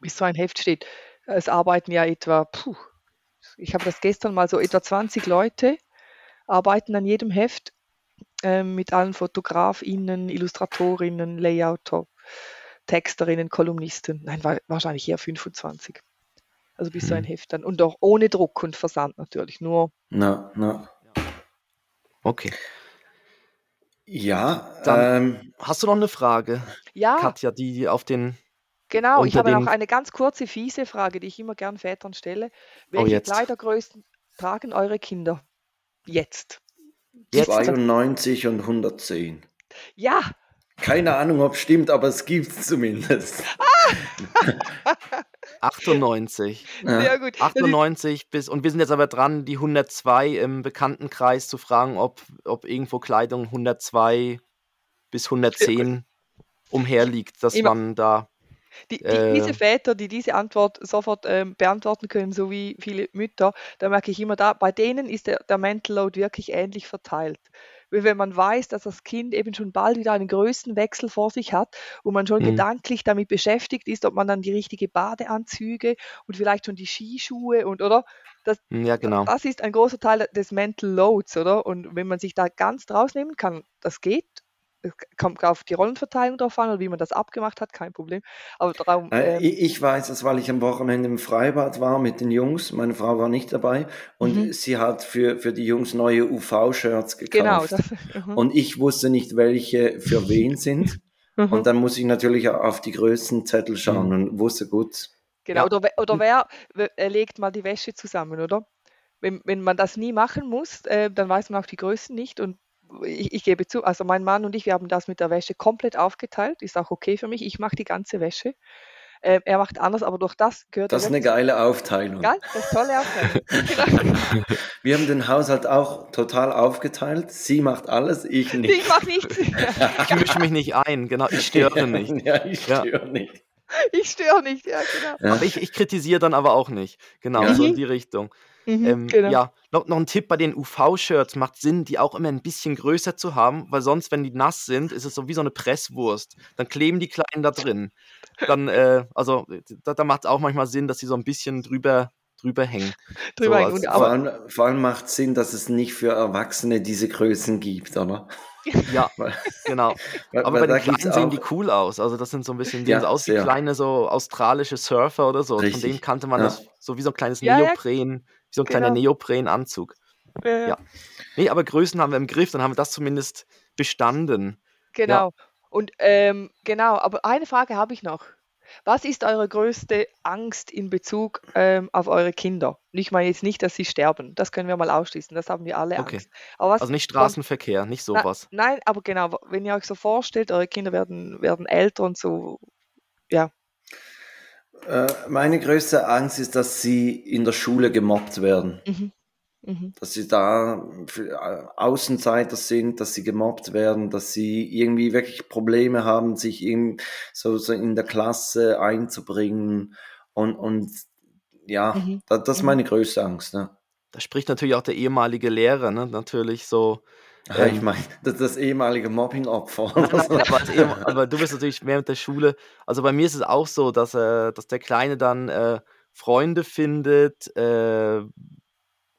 bis so ein Heft steht. Es arbeiten ja etwa, puh, ich habe das gestern mal so etwa 20 Leute arbeiten an jedem Heft äh, mit allen Fotografinnen, Illustratorinnen, Layouter, Texterinnen, Kolumnisten. Nein, wahrscheinlich eher 25. Also bis so ein mhm. Heft dann. Und auch ohne Druck und Versand natürlich. Nur. Na, na. Okay. Ja. Dann ähm, hast du noch eine Frage? Ja. Katja, die auf den. Genau, ich habe noch eine ganz kurze, fiese Frage, die ich immer gern Vätern stelle. Oh, Welche oh, Kleidergrößen tragen eure Kinder jetzt? jetzt? 92 und 110. Ja, keine Ahnung, ob es stimmt, aber es gibt es zumindest. 98. Sehr gut. 98 bis, und wir sind jetzt aber dran, die 102 im Bekanntenkreis zu fragen, ob, ob irgendwo Kleidung 102 bis 110 umherliegt, dass Immer. man da. Die, die, äh, diese Väter, die diese Antwort sofort ähm, beantworten können, so wie viele Mütter, da merke ich immer da, bei denen ist der, der Mental Load wirklich ähnlich verteilt. Wenn man weiß, dass das Kind eben schon bald wieder einen größten Wechsel vor sich hat und man schon mhm. gedanklich damit beschäftigt ist, ob man dann die richtige Badeanzüge und vielleicht schon die Skischuhe und oder das, ja, genau. das ist ein großer Teil des Mental Loads, oder? Und wenn man sich da ganz draus nehmen kann, das geht es kommt auf die Rollenverteilung drauf an oder wie man das abgemacht hat, kein Problem. Aber darum, äh, ich, ich weiß es, weil ich am Wochenende im Freibad war mit den Jungs. Meine Frau war nicht dabei und mhm. sie hat für, für die Jungs neue UV-Shirts genau, gekauft. Genau. Das, uh Und ich wusste nicht, welche für wen sind. Mhm. Und dann muss ich natürlich auf die Größenzettel schauen mhm. und wusste gut. Genau, ja. oder, oder wer legt mal die Wäsche zusammen, oder? Wenn, wenn man das nie machen muss, äh, dann weiß man auch die Größen nicht und ich, ich, gebe zu, also mein Mann und ich, wir haben das mit der Wäsche komplett aufgeteilt, ist auch okay für mich. Ich mache die ganze Wäsche. Ähm, er macht anders, aber durch das gehört. Das ist eine geile Aufteilung. Geil, das ist tolle Aufteilung. Wir haben den Haushalt auch total aufgeteilt. Sie macht alles, ich nicht. Ich mache nichts. ich mische mich nicht ein, genau. Ich störe nicht. Ja, ich störe ja. nicht. Ich störe nicht, ja, genau. Aber ich, ich kritisiere dann aber auch nicht. Genau, ja. so in die Richtung. Mhm, ähm, genau. Ja, noch, noch ein Tipp bei den UV-Shirts macht Sinn, die auch immer ein bisschen größer zu haben, weil sonst, wenn die nass sind, ist es so wie so eine Presswurst. Dann kleben die Kleinen da drin. Dann, äh, also, da, da macht es auch manchmal Sinn, dass sie so ein bisschen drüber drüber hängen. drüber so, hängen. vor, allem, vor allem macht Sinn, dass es nicht für Erwachsene diese Größen gibt, oder? Ja, genau. Aber bei den Kleinen sehen die cool aus. Also das sind so ein bisschen, die ja, aus wie kleine so australische Surfer oder so. Richtig. Von denen kannte man ja. das so wie so ein kleines ja, Neopren, wie so ein genau. kleiner Neoprenanzug. Ja, ja. Nee, aber Größen haben wir im Griff, dann haben wir das zumindest bestanden. Genau. Und ähm, genau, aber eine Frage habe ich noch. Was ist eure größte Angst in Bezug ähm, auf eure Kinder? ich meine jetzt nicht, dass sie sterben. Das können wir mal ausschließen. Das haben wir alle okay. Angst. also nicht Straßenverkehr, nicht sowas. Na, nein, aber genau, wenn ihr euch so vorstellt, eure Kinder werden, werden älter und so, ja. Äh, meine größte Angst ist, dass sie in der Schule gemobbt werden. Mhm. Mhm. Dass sie da äh, Außenseiter sind, dass sie gemobbt werden, dass sie irgendwie wirklich Probleme haben, sich in, so, so in der Klasse einzubringen. Und, und ja, mhm. das, das, ist mhm. meine größte Angst. Ne? Da spricht natürlich auch der ehemalige Lehrer, ne? natürlich so. Ja, ich ähm, meine, das, das ehemalige Mobbing-Opfer. aber, aber, du bist natürlich während der Schule. Also bei mir ist es auch so, dass, äh, dass der Kleine dann äh, Freunde findet, äh,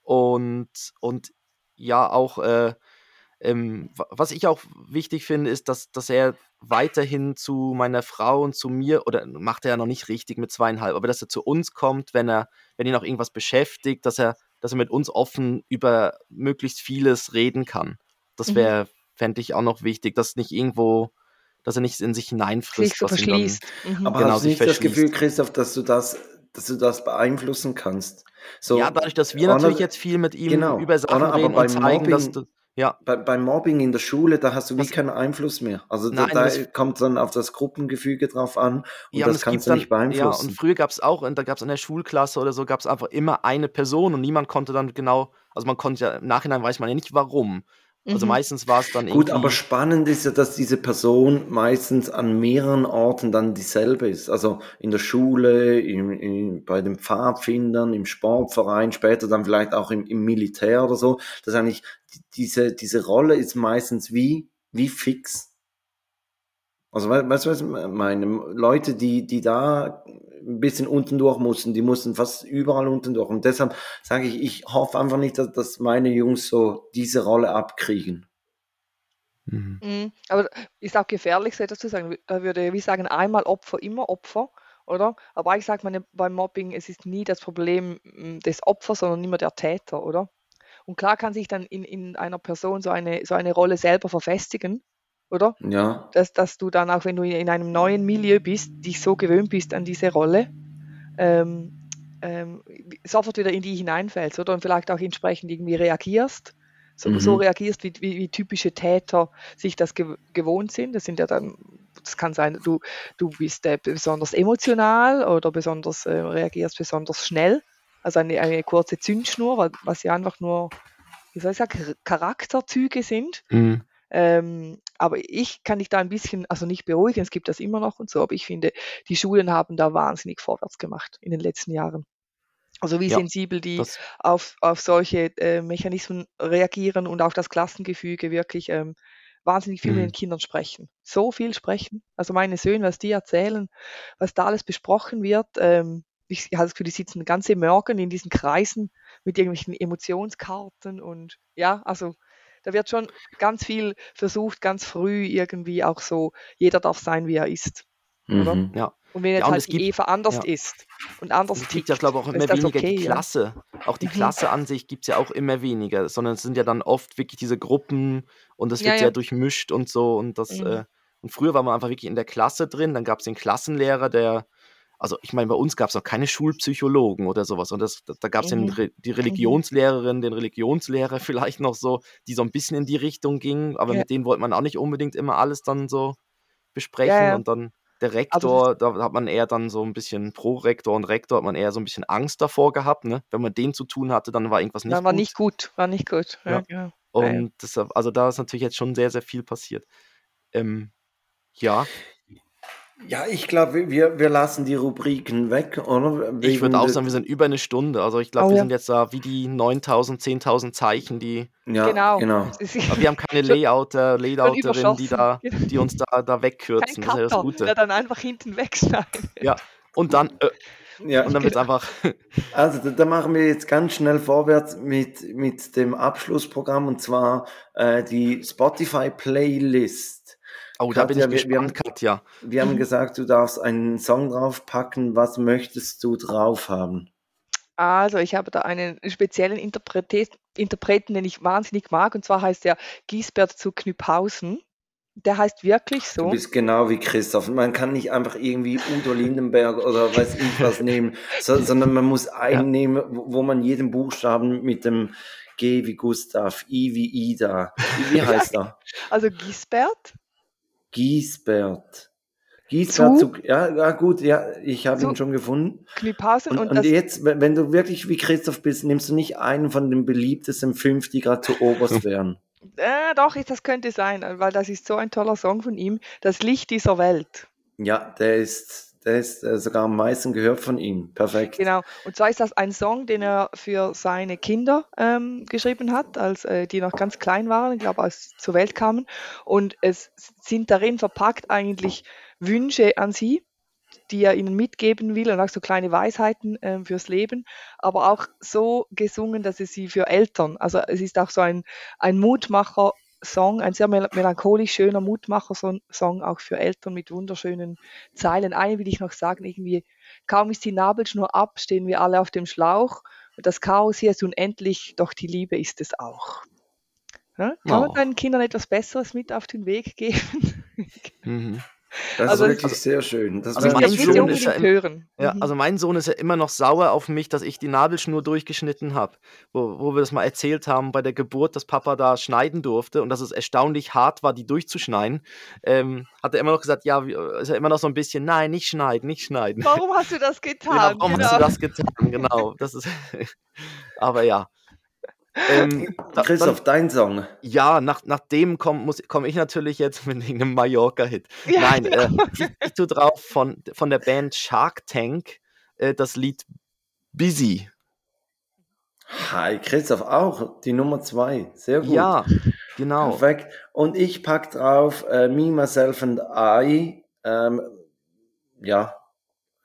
und, und ja, auch, äh, ähm, was ich auch wichtig finde, ist, dass, dass er weiterhin zu meiner Frau und zu mir, oder macht er ja noch nicht richtig mit zweieinhalb, aber dass er zu uns kommt, wenn er, wenn ihn auch irgendwas beschäftigt, dass er, dass er mit uns offen über möglichst vieles reden kann. Das wäre, mhm. fände ich auch noch wichtig, dass nicht irgendwo, dass er nicht in sich hineinfrisst. Sich so verschließt. Dann, mhm. Aber genau, hast du nicht das Gefühl, Christoph, dass du das dass du das beeinflussen kannst. So, ja, dadurch, dass wir natürlich jetzt viel mit ihm genau, über Sachen Anna, reden und zeigen, Mobbing, dass du, ja. Bei, beim Mobbing in der Schule, da hast du wie das, keinen Einfluss mehr. Also nein, da, da kommt dann auf das Gruppengefüge drauf an und ja, das und kannst du dann, nicht beeinflussen. Ja, und früher gab es auch, da gab es in der Schulklasse oder so, gab es einfach immer eine Person und niemand konnte dann genau, also man konnte ja, im Nachhinein weiß man ja nicht warum. Also mhm. meistens war es dann irgendwie. Gut, aber spannend ist ja, dass diese Person meistens an mehreren Orten dann dieselbe ist. Also in der Schule, im, im, bei den Pfadfindern, im Sportverein, später dann vielleicht auch im, im Militär oder so. Das ist eigentlich, diese, diese Rolle ist meistens wie, wie fix. Also weißt du, was ich meine? Leute, die, die da ein bisschen unten durch mussten, die mussten fast überall unten durch. Und deshalb sage ich, ich hoffe einfach nicht, dass, dass meine Jungs so diese Rolle abkriegen. Mhm. Mhm. Aber ist auch gefährlich, so etwas zu sagen. Da würde wie sagen, einmal Opfer, immer Opfer, oder? Aber ich sage meine, beim Mobbing, es ist nie das Problem mm, des Opfers, sondern immer der Täter, oder? Und klar kann sich dann in, in einer Person so eine, so eine Rolle selber verfestigen oder? Ja. Dass, dass du dann auch, wenn du in einem neuen Milieu bist, dich so gewöhnt bist an diese Rolle, ähm, ähm, sofort wieder in die hineinfällst, oder? Und vielleicht auch entsprechend irgendwie reagierst. So, mhm. so reagierst, wie, wie, wie, typische Täter sich das ge gewohnt sind. Das sind ja dann, das kann sein, du, du bist äh, besonders emotional oder besonders äh, reagierst besonders schnell. Also eine, eine kurze Zündschnur, was ja einfach nur, wie soll ich sagen, Charakterzüge sind. Mhm. Ähm, aber ich kann dich da ein bisschen, also nicht beruhigen, es gibt das immer noch und so, aber ich finde, die Schulen haben da wahnsinnig vorwärts gemacht in den letzten Jahren. Also wie ja, sensibel die auf, auf solche äh, Mechanismen reagieren und auch das Klassengefüge wirklich ähm, wahnsinnig viel mhm. mit den Kindern sprechen. So viel sprechen. Also meine Söhne, was die erzählen, was da alles besprochen wird. Ähm, ich habe das Gefühl, die sitzen ganze Morgen in diesen Kreisen mit irgendwelchen Emotionskarten und ja, also da wird schon ganz viel versucht, ganz früh irgendwie auch so, jeder darf sein, wie er ist. Mhm. Ja. Und wenn jetzt ja, halt die gibt, Eva anders ja. ist und anders Es gibt ja, glaube ich, auch immer weniger okay, die Klasse. Ja. Auch die mhm. Klasse an sich gibt es ja auch immer weniger, sondern es sind ja dann oft wirklich diese Gruppen und es wird sehr durchmischt und so. Und das, mhm. äh, und früher war man einfach wirklich in der Klasse drin, dann gab es den Klassenlehrer, der also ich meine, bei uns gab es noch keine Schulpsychologen oder sowas. Und das, da gab es mhm. Re die mhm. Religionslehrerin, den Religionslehrer vielleicht noch so, die so ein bisschen in die Richtung gingen, aber ja. mit denen wollte man auch nicht unbedingt immer alles dann so besprechen. Ja, ja. Und dann der also Rektor, da hat man eher dann so ein bisschen pro Rektor und Rektor hat man eher so ein bisschen Angst davor gehabt, ne? Wenn man den zu tun hatte, dann war irgendwas nicht dann war gut. nicht gut, war nicht gut. Ja, ja. Und deshalb, also da ist natürlich jetzt schon sehr, sehr viel passiert. Ähm, ja. Ja, ich glaube, wir, wir lassen die Rubriken weg, oder? Wegen ich würde auch sagen, wir sind über eine Stunde. Also ich glaube, oh, wir ja. sind jetzt da wie die 9000, 10.000 Zeichen, die. Ja, genau. genau. Aber wir haben keine Layouter, Layouterin, die, da, die uns da, da wegkürzen. Kein das ist ja das Gute. Der dann einfach hinten wegschneiden. Ja, und dann. Äh, ja, und dann wird es genau. einfach. Also, da, da, machen wir jetzt ganz schnell vorwärts mit, mit dem Abschlussprogramm und zwar äh, die Spotify-Playlist. Oh, da bin ich gespannt, wir haben, Katja. Wir haben gesagt, du darfst einen Song draufpacken. Was möchtest du drauf haben? Also, ich habe da einen speziellen Interpreten, den ich wahnsinnig mag, und zwar heißt der Giesbert zu Knüpphausen. Der heißt wirklich so. Du bist genau wie Christoph. Man kann nicht einfach irgendwie Udo Lindenberg oder weiß ich was nehmen, so, sondern man muss einen ja. nehmen, wo man jeden Buchstaben mit dem G wie Gustav, I wie Ida. Wie, wie heißt er? Also Giesbert Giesbert. Giesbert, zu, ja, ja, gut, ja, ich habe ihn schon gefunden. Klipasen und, und, und jetzt, wenn du wirklich wie Christoph bist, nimmst du nicht einen von den beliebtesten fünf, die gerade zu oberst wären. Äh, doch, das könnte sein, weil das ist so ein toller Song von ihm, Das Licht dieser Welt. Ja, der ist, der ist äh, sogar am meisten gehört von ihm. Perfekt. Genau. Und zwar ist das ein Song, den er für seine Kinder ähm, geschrieben hat, als äh, die noch ganz klein waren, ich glaube, als zur Welt kamen. Und es sind darin verpackt eigentlich Wünsche an sie, die er ihnen mitgeben will und auch so kleine Weisheiten äh, fürs Leben, aber auch so gesungen, dass es sie für Eltern, also es ist auch so ein, ein Mutmacher Song, ein sehr melancholisch schöner Mutmacher-Song, auch für Eltern mit wunderschönen Zeilen. Eine will ich noch sagen, irgendwie, kaum ist die Nabelschnur ab, stehen wir alle auf dem Schlauch. Das Chaos hier ist unendlich, doch die Liebe ist es auch. Ja? Kann oh. man deinen Kindern etwas Besseres mit auf den Weg geben? Mhm. Das also, ist wirklich also, sehr schön. Das also mein Sohn ist ja im, ja, mhm. also mein Sohn ist ja immer noch sauer auf mich, dass ich die Nabelschnur durchgeschnitten habe, wo, wo wir das mal erzählt haben bei der Geburt, dass Papa da schneiden durfte und dass es erstaunlich hart war, die durchzuschneiden. Ähm, hat er immer noch gesagt, ja, ist er immer noch so ein bisschen, nein, nicht schneiden, nicht schneiden. Warum hast du das getan? Genau, warum genau. hast du das getan? Genau, das ist. aber ja. Ähm, Christoph, dann, dein Song. Ja, nach, nach dem komme komm ich natürlich jetzt mit einem Mallorca-Hit. Ja, Nein, genau. äh, ich, ich tue drauf von, von der Band Shark Tank äh, das Lied Busy. Hi, Christoph auch, die Nummer zwei. Sehr gut. Ja, genau. Perfekt. Und ich pack drauf äh, Me, Myself and I. Ähm, ja,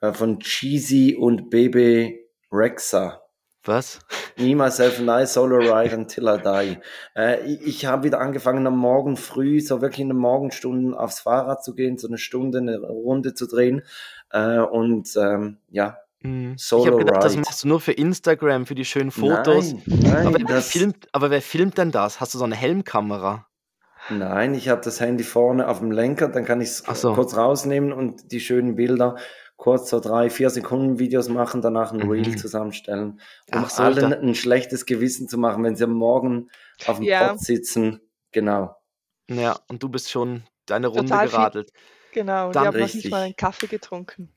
äh, von Cheesy und Baby Rexa. Was? Me, myself and I, solo ride until I die. Äh, ich ich habe wieder angefangen, am Morgen früh, so wirklich in den Morgenstunden aufs Fahrrad zu gehen, so eine Stunde, eine Runde zu drehen. Äh, und ähm, ja, mhm. Solo ich habe gedacht, ride. das machst du nur für Instagram, für die schönen Fotos. Nein, nein, aber, wer filmt, aber wer filmt denn das? Hast du so eine Helmkamera? Nein, ich habe das Handy vorne auf dem Lenker, dann kann ich es so. kurz rausnehmen und die schönen Bilder kurz so drei, vier Sekunden Videos machen, danach ein Reel mhm. zusammenstellen, um Ach, allen ein schlechtes Gewissen zu machen, wenn sie am Morgen auf dem ja. Pott sitzen. Genau. Ja, und du bist schon deine Runde Total geradelt. Viel. Genau, und dann, ich habe noch nicht mal einen Kaffee getrunken.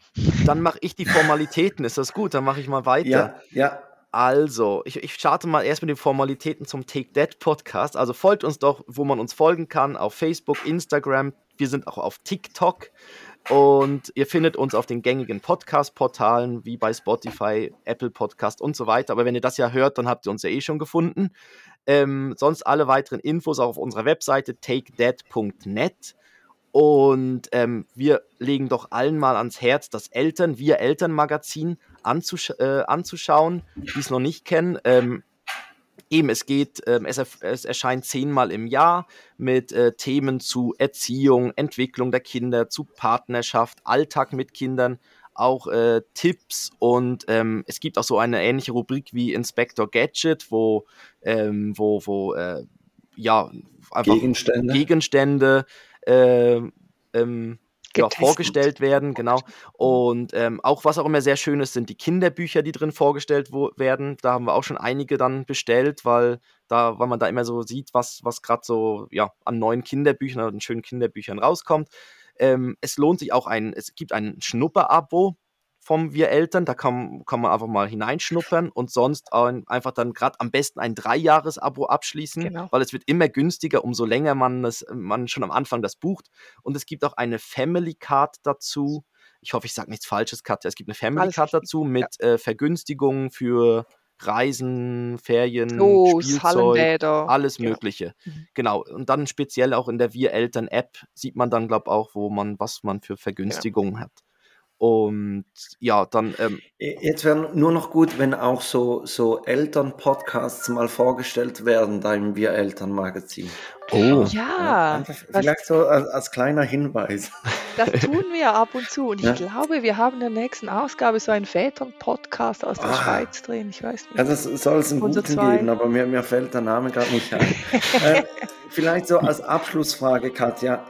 Dann mache ich die Formalitäten, ist das gut? Dann mache ich mal weiter. Ja, ja. Also, ich, ich starte mal erst mit den Formalitäten zum Take That Podcast. Also folgt uns doch, wo man uns folgen kann, auf Facebook, Instagram. Wir sind auch auf TikTok. Und ihr findet uns auf den gängigen Podcast-Portalen wie bei Spotify, Apple Podcast und so weiter. Aber wenn ihr das ja hört, dann habt ihr uns ja eh schon gefunden. Ähm, sonst alle weiteren Infos auch auf unserer Webseite takedead.net. Und ähm, wir legen doch allen mal ans Herz, das Eltern, wir Elternmagazin anzusch äh, anzuschauen, die es noch nicht kennen. Ähm, eben, es geht, ähm, es, es, erscheint zehnmal im Jahr mit äh, Themen zu Erziehung, Entwicklung der Kinder, zu Partnerschaft, Alltag mit Kindern, auch äh, Tipps und ähm, es gibt auch so eine ähnliche Rubrik wie Inspector Gadget, wo, ähm, wo, wo äh, ja, einfach Gegenstände, Gegenstände äh, ähm, ja, vorgestellt werden, genau. Und ähm, auch was auch immer sehr schön ist, sind die Kinderbücher, die drin vorgestellt werden. Da haben wir auch schon einige dann bestellt, weil da, weil man da immer so sieht, was, was gerade so ja, an neuen Kinderbüchern oder schönen Kinderbüchern rauskommt. Ähm, es lohnt sich auch ein, es gibt ein Schnupper-Abo vom Wir Eltern. Da kann, kann man einfach mal hineinschnuppern und sonst einfach dann gerade am besten ein Dreijahres-Abo abschließen, genau. weil es wird immer günstiger, umso länger man, es, man schon am Anfang das bucht. Und es gibt auch eine Family Card dazu. Ich hoffe, ich sage nichts Falsches, Katja. Es gibt eine Family Card dazu mit ja. äh, Vergünstigungen für Reisen, Ferien, Los, Spielzeug, alles genau. Mögliche. Mhm. Genau. Und dann speziell auch in der Wir Eltern App sieht man dann, glaube ich, auch, wo man, was man für Vergünstigungen ja. hat. Und ja, dann. Ähm, Jetzt wäre nur noch gut, wenn auch so, so Eltern-Podcasts mal vorgestellt werden, da im Wir Eltern-Magazin. Oh. Ja. Einfach, vielleicht so als, als, kleiner Hinweis. Das tun wir ab und zu. Und ich ja. glaube, wir haben in der nächsten Ausgabe so einen Vätern-Podcast aus der ah. Schweiz drin. Ich weiß nicht. Ja, das soll es einen guten zwei. geben, aber mir, mir fällt der Name gerade nicht ein. äh, vielleicht so als Abschlussfrage, Katja.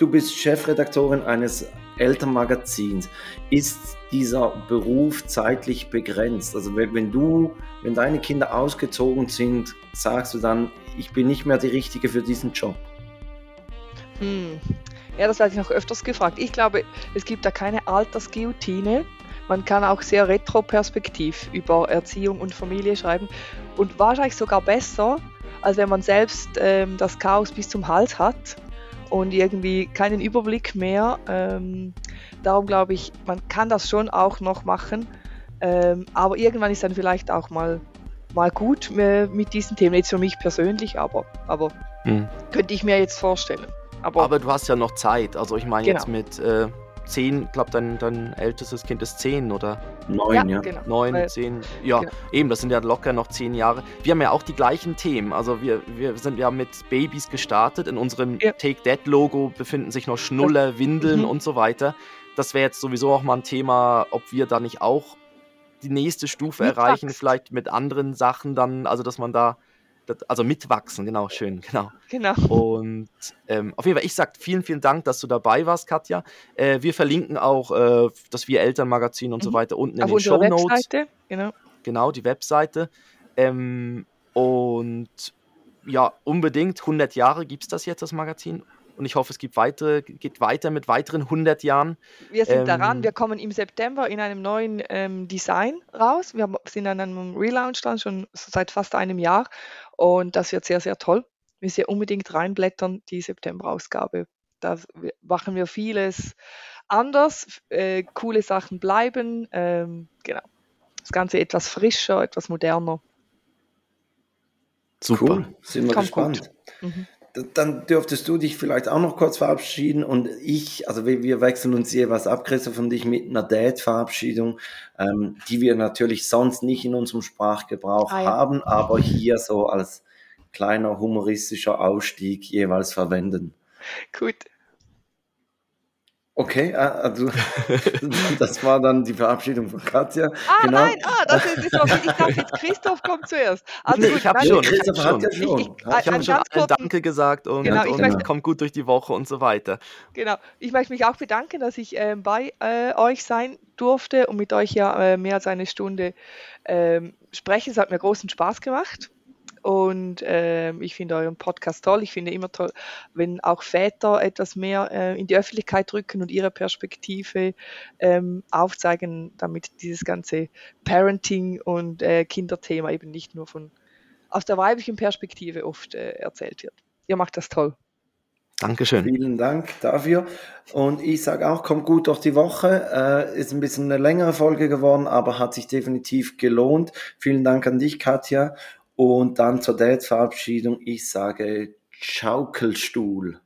Du bist Chefredaktorin eines Elternmagazins. Ist dieser Beruf zeitlich begrenzt? Also wenn, du, wenn deine Kinder ausgezogen sind, sagst du dann, ich bin nicht mehr die Richtige für diesen Job? Hm. Ja, das werde ich noch öfters gefragt. Ich glaube, es gibt da keine Altersguillotine. Man kann auch sehr retroperspektiv über Erziehung und Familie schreiben und wahrscheinlich sogar besser, als wenn man selbst ähm, das Chaos bis zum Hals hat und irgendwie keinen Überblick mehr. Ähm, darum glaube ich, man kann das schon auch noch machen, ähm, aber irgendwann ist dann vielleicht auch mal, mal gut äh, mit diesen Themen. Jetzt für mich persönlich, aber, aber hm. könnte ich mir jetzt vorstellen. Aber, aber, du hast ja noch Zeit. Also ich meine genau. jetzt mit äh, zehn, ich glaube, dein, dein ältestes Kind ist zehn, oder? Neun, ja. ja. Genau. Neun, Weil, zehn, ja, genau. eben, das sind ja locker noch zehn Jahre. Wir haben ja auch die gleichen Themen. Also wir, wir sind ja mit Babys gestartet. In unserem ja. Take That Logo befinden sich noch Schnuller, Windeln mhm. und so weiter. Das wäre jetzt sowieso auch mal ein Thema, ob wir da nicht auch die nächste Stufe erreichen, vielleicht mit anderen Sachen dann, also dass man da also mitwachsen, genau, schön, genau. Genau. Und ähm, auf jeden Fall, ich sage vielen, vielen Dank, dass du dabei warst, Katja. Äh, wir verlinken auch äh, das Wir Elternmagazin und mhm. so weiter unten in Auf den Show Notes. Genau. Genau, die Webseite. Ähm, und ja, unbedingt, 100 Jahre gibt es das jetzt, das Magazin und ich hoffe, es gibt weitere, geht weiter mit weiteren 100 Jahren. Wir sind ähm, daran, wir kommen im September in einem neuen ähm, Design raus. Wir sind an einem Relaunch dann schon seit fast einem Jahr und das wird sehr, sehr toll. Wir müssen unbedingt reinblättern, die September-Ausgabe. Da machen wir vieles anders, äh, coole Sachen bleiben, ähm, genau. Das Ganze etwas frischer, etwas moderner. Super, cool. sind wir Kommt gespannt. Mhm dann dürftest du dich vielleicht auch noch kurz verabschieden und ich, also wir, wir wechseln uns jeweils ab, Christoph und ich, mit einer Date-Verabschiedung, ähm, die wir natürlich sonst nicht in unserem Sprachgebrauch ah, ja. haben, aber hier so als kleiner humoristischer Ausstieg jeweils verwenden. Gut. Okay, also das war dann die Verabschiedung von Katja. Ah, genau. nein, ah, das ist, das war, ich dachte jetzt, Christoph kommt zuerst. Also nee, ich habe schon, Christoph ich hat ja schon. Ich, ich, ich habe schon allen Danke gesagt und, genau, und möchte, kommt gut durch die Woche und so weiter. Genau, ich möchte mich auch bedanken, dass ich äh, bei äh, euch sein durfte und mit euch ja äh, mehr als eine Stunde ähm, sprechen. Es hat mir großen Spaß gemacht. Und äh, ich finde euren Podcast toll. Ich finde immer toll, wenn auch Väter etwas mehr äh, in die Öffentlichkeit rücken und ihre Perspektive ähm, aufzeigen, damit dieses ganze Parenting und äh, Kinderthema eben nicht nur von aus der weiblichen Perspektive oft äh, erzählt wird. Ihr macht das toll. Dankeschön. Vielen Dank dafür. Und ich sage auch, kommt gut durch die Woche. Äh, ist ein bisschen eine längere Folge geworden, aber hat sich definitiv gelohnt. Vielen Dank an dich, Katja. Und dann zur Dates-Verabschiedung. Ich sage Schaukelstuhl.